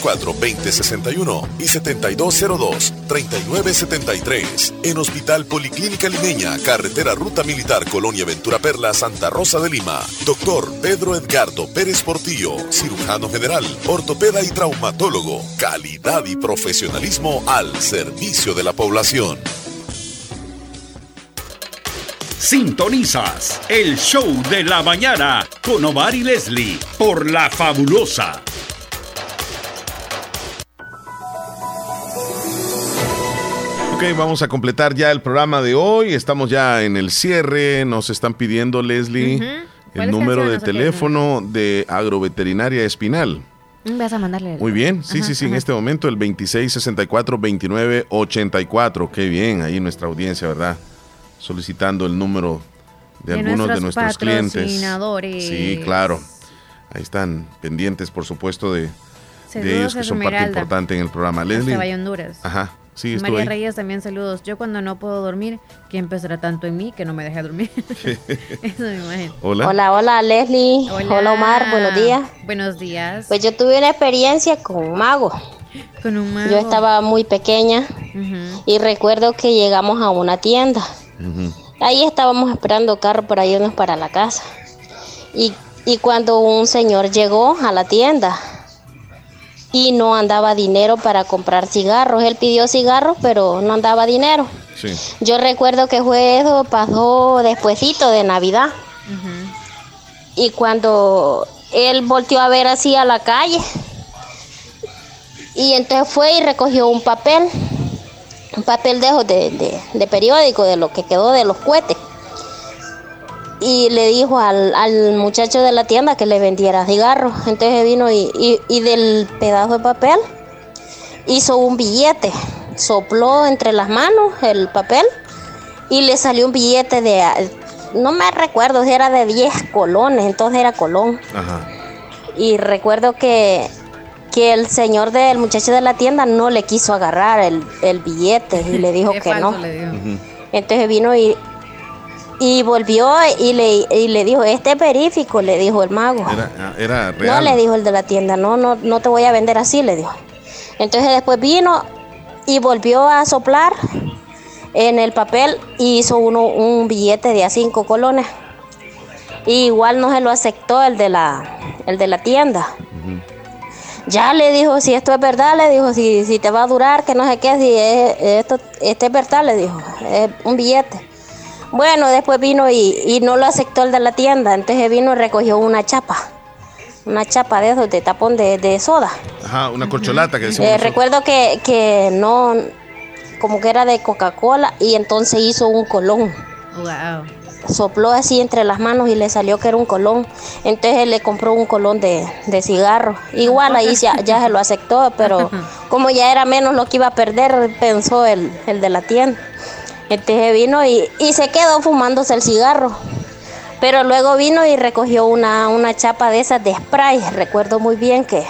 2664-2061 y 7202-3973. En Hospital Policlínica Limeña, Carretera Ruta Militar Colonia Ventura Perla, Santa Rosa de Lima. Doctor Pedro Edgardo Pérez Portillo, cirujano general, ortopeda y traumatólogo. Calidad y profesionalismo al servicio de la población. Sintonizas el show de la mañana con Omar y Leslie por La Fabulosa. Ok, vamos a completar ya el programa de hoy. Estamos ya en el cierre. Nos están pidiendo, Leslie, el ¿Cuáles número de teléfono de Agroveterinaria Espinal. Mm, Vas a mandarle. Muy bien, sí, Ajá, sí, sí, en ajá. este momento el 2664-2984. Qué bien, ahí nuestra audiencia, ¿verdad? Solicitando el número de, De algunos de nuestros clientes. Sí, claro. Ahí están pendientes, por supuesto, de, ellos que son parte importante en el programa. Hasta Leslie. Honduras. Ajá, sí, María ahí. Reyes también saludos. Yo cuando no puedo dormir, ¿quién pesará tanto en mí que no me deja dormir? Eso me imagino. Hola. Hola, hola Leslie. Hola. Omar, buenos días. Buenos días. Pues yo tuve una experiencia con un mago. Con un mago. Yo estaba muy pequeña y recuerdo que llegamos a una tienda. Ahí estábamos esperando carro para irnos para la casa. Y, y cuando un señor llegó a la tienda y no andaba dinero para comprar cigarros, él pidió cigarros pero no andaba dinero. Sí. Yo recuerdo que fue eso, pasó despuesito de Navidad. Y cuando él volteó a ver así a la calle, y entonces fue y recogió un papel, un papel de, de- de periódico, de lo que quedó de los cohetes. Y le dijo al, al muchacho de la tienda que le vendiera cigarros. Entonces vino y, y- y del pedazo de papel hizo un billete, sopló entre las manos el papel y le salió un billete de, no me recuerdo si era de 10 colones, entonces era colón. Ajá. Y recuerdo que, que el señor del muchacho de la tienda no le quiso agarrar el, el billete y le dijo Qué que no. le dijo. Entonces vino y, y volvió y le, y le dijo, este es verífico, le dijo el mago. Era, era No le dijo el de la tienda, no, no, no te voy a vender así, le dijo. Entonces después vino y volvió a soplar en el papel y hizo uno un billete de a cinco colones. Y igual no se lo aceptó el de la, el de la tienda. Ya le dijo, si esto es verdad, le dijo, si, si te va a durar, que no sé qué, si es- esto, este es verdad, le dijo, es un billete. Bueno, después vino y, y no lo aceptó el de la tienda, entonces vino y recogió una chapa, una chapa de esos, de tapón de, de soda. Ajá, una corcholata que decimos Eh, recuerdo que, que no, como que era de Coca-Cola y entonces hizo un colón. Wow. Sopló así entre las manos y le salió que era un colón. Entonces él le compró un colón de, de cigarro. Igual ahí ya, ya se lo aceptó, pero como ya era menos lo que iba a perder, pensó el, el de la tienda. Entonces vino y, y se quedó fumándose el cigarro. Pero luego vino y recogió una, una chapa de esas de spray. Recuerdo muy bien que,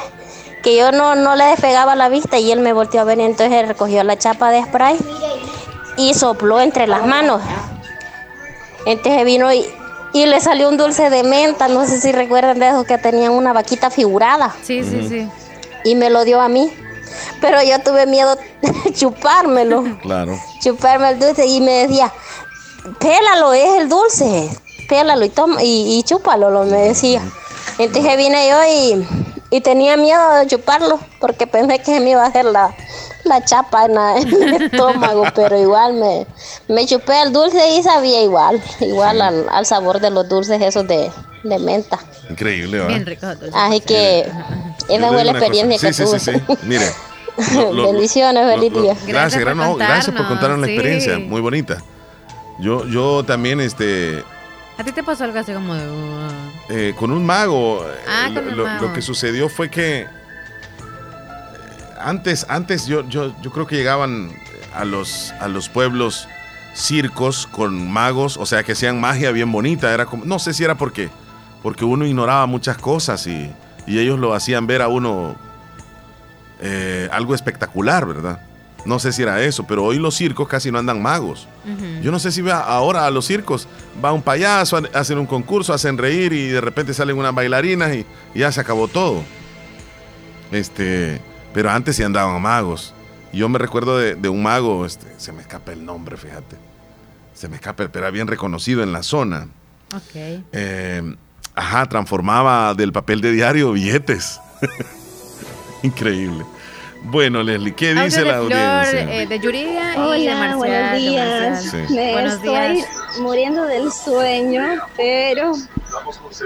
que yo no, no le despegaba la vista y él me volteó a ver y entonces él recogió la chapa de spray y sopló entre las manos. Entonces vino y, y le salió un dulce de menta, no sé si recuerdan de esos que tenían una vaquita figurada. Sí, sí, sí. Y me lo dio a mí. Pero yo tuve miedo de chupármelo, Claro. chuparme el dulce y me decía, pélalo, es el dulce, pélalo y toma y, y chúpalo, lo me decía. Entonces vine yo y, y tenía miedo de chuparlo porque pensé que me iba a hacer la, la chapa en, la- en el estómago, pero igual me, me chupé el dulce y sabía igual, igual al, al sabor de los dulces esos de, de menta. Increíble, ¿verdad? Bien rico. Así que esa fue la experiencia Sí, que sí, tuve. sí, sí. Mire. lo- lo- Bendiciones, feliz día. Gracias, gran- no, gracias por contarnos la sí. experiencia, muy bonita. Yo, yo también, este, ¿A ti te pasó algo así como de... uh, eh, con un mago, Ah, eh, con lo, un lo- mago. lo que sucedió fue que antes, antes yo, yo, yo creo que llegaban a los, a los pueblos circos con magos, o sea, que hacían magia bien bonita. Era como, no sé si era porque, porque uno ignoraba muchas cosas y, y ellos lo hacían ver a uno eh, algo espectacular, ¿verdad? No sé si era eso, pero hoy los circos casi no andan magos. Yo no sé si vea ahora a los circos va un payaso, hacen un concurso, hacen reír y de repente salen unas bailarinas y, y ya se acabó todo. Este, pero antes sí andaban magos. Yo me recuerdo de, de un mago, este, se me escapa el nombre, fíjate. Se me escapa, pero era bien reconocido en la zona. Ok. Eh, ajá, transformaba del papel de diario billetes. Increíble. Bueno, Leslie, ¿qué Audio dice de la Flor, audiencia? eh, de Yuridia y de Hola, Marcial. buenos días. Sí. Me Buenos estoy días. muriendo del sueño, pero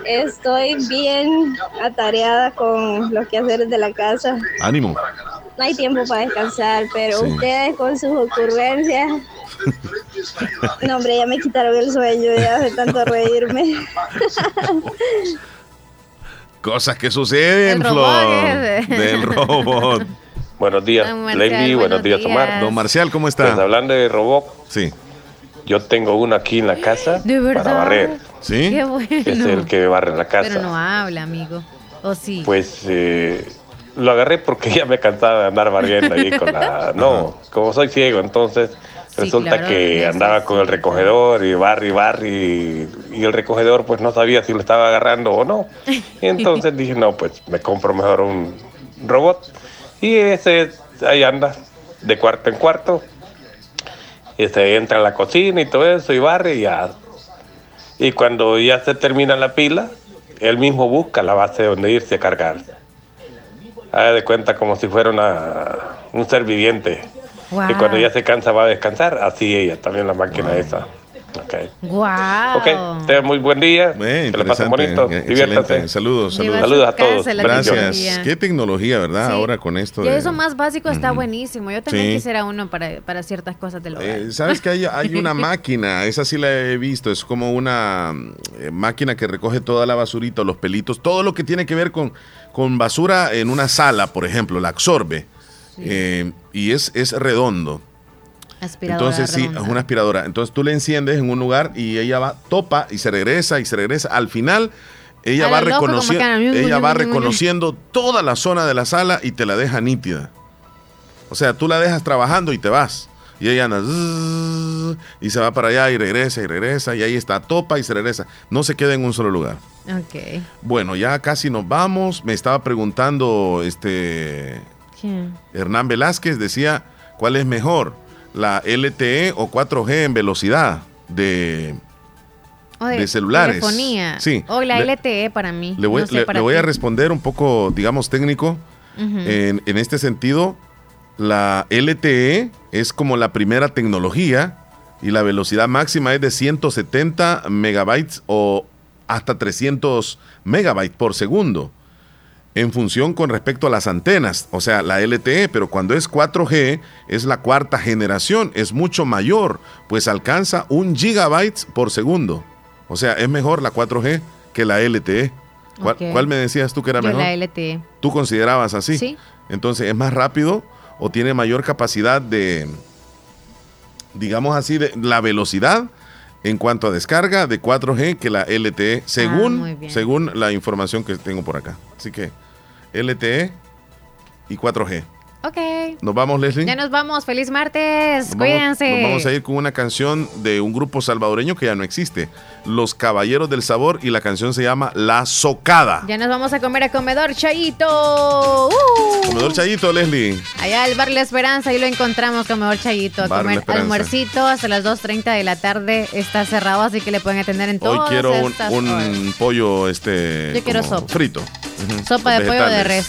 estoy bien atareada con los quehaceres de la casa. Ánimo. No hay tiempo para descansar, pero Sí. ustedes con sus ocurrencias, no hombre, ya me quitaron el sueño ya de tanto reírme. Cosas que suceden, Flor. Del robot. Buenos días, Marcial, Leslie. buenos Buenos días, Omar. Don Marcial, ¿cómo está? Pues hablando de robot. Sí. Yo tengo uno aquí en la casa De verdad. para barrer. ¿Sí? Qué bueno. Es el que barre la casa. Pero no habla, amigo. ¿O sí? Pues eh, lo agarré porque ya me cansaba de andar barriendo ahí con la... No, como soy ciego, entonces resulta claro, que andaba con el recogedor y barri, barri, y, y el recogedor pues no sabía si lo estaba agarrando o no. Entonces dije, no, pues me compro mejor un robot. Y ese ahí anda, de cuarto en cuarto. Y se entra a la cocina y todo eso y barre y ya. Y cuando ya se termina la pila, él mismo busca la base donde irse a cargar. Haga de cuenta como si fuera una, un ser viviente. Wow. Y cuando ya se cansa va a descansar, así ella, también la máquina esa. Ok. Wow. Ok, tenga muy buen día. que le pasen bonito. eh, Diviértanse. Saludos, saludos. Saludos a todos. Gracias. tecnología. Qué tecnología, ¿verdad? Sí. Ahora con esto Y de... eso más básico está buenísimo. Yo también Sí. quisiera uno para, para ciertas cosas del hogar. Eh, Sabes que hay, hay una máquina, esa sí la he visto, es como una eh, máquina que recoge toda la basurita, los pelitos, todo lo que tiene que ver con, con basura en una sala, por ejemplo, la absorbe. Eh, y es, es redondo. Aspiradora Entonces sí, es una aspiradora. Entonces tú le enciendes en un lugar y ella va, topa y se regresa y se regresa. Al final ella va loco, reconociendo, ella va reconociendo toda la zona de la sala y te la deja nítida. O sea, tú la dejas trabajando y te vas. Y ella anda y se va para allá y regresa y regresa y ahí está, topa y se regresa. No se queda en un solo lugar. Ok. Bueno, ya casi nos vamos. Me estaba preguntando este Hernán Velázquez decía, ¿cuál es mejor? ¿La LTE o 4G en velocidad de, O de celulares? Telefonía. Sí. O la Le- LTE para mí. Le voy, No sé le- para le voy a responder un poco, digamos, técnico. En, en este sentido, la LTE es como la primera tecnología y la velocidad máxima es de 170 megabytes o hasta 300 megabytes por segundo en función con respecto a las antenas, o sea, la LTE, pero cuando es 4G es la cuarta generación, es mucho mayor, pues alcanza un gigabyte por segundo. O sea, es mejor la 4G que la LTE. ¿Cuál, me decías tú que era Yo mejor? la LTE. ¿Tú considerabas así? Sí. Entonces, ¿es más rápido o tiene mayor capacidad de, digamos así, de la velocidad en cuanto a descarga de 4G que la LTE, Ah, según, según la información que tengo por acá? Así que LTE y 4G. Ok. ¿Nos vamos, Leslie? Ya nos vamos. Feliz martes. Nos vamos- Cuídense. nos vamos a ir con una canción de un grupo salvadoreño que ya no existe, Los Caballeros del Sabor, y la canción se llama La Socada. Ya nos vamos a comer a Comedor Chayito. ¡Uh! Comedor Chayito, Leslie. Allá al Bar La Esperanza, ahí lo encontramos, Comedor Chayito. A Bar comer almuercito hasta las 2.30 de la tarde. Está cerrado, así que le pueden atender en Hoy todas quiero un, pollo este Yo quiero sopa. frito. Sopa de pollo de res.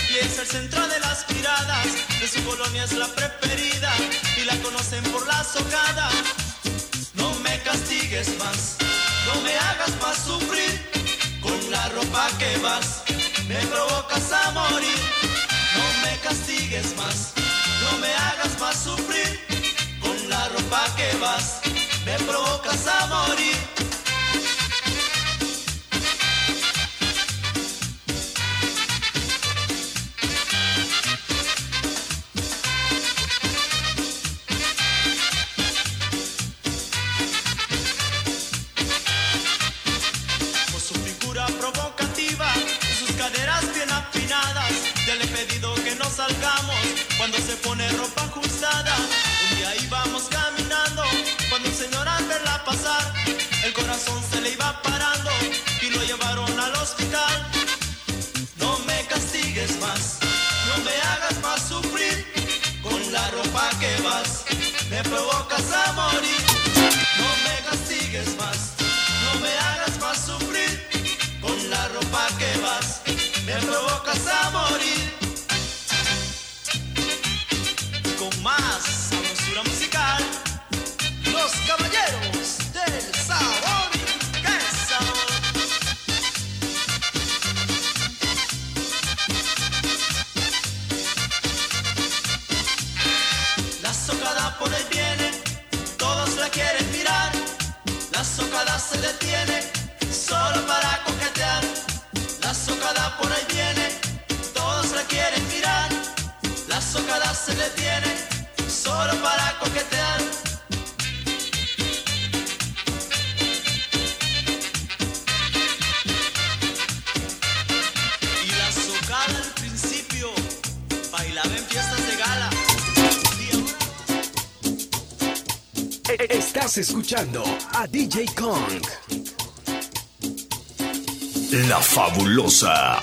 es el centro de las miradas, de su colonia es la preferida y la conocen por la socada. No me castigues más, no me hagas más sufrir con la ropa que vas, me provocas a morir. No me castigues más, no me hagas más sufrir con la ropa que vas, me provocas a morir. iba parando y lo llevaron al hospital. No me castigues más, no me hagas más sufrir con la ropa que vas, me provocas a morir. escuchando a DJ Kong. La fabulosa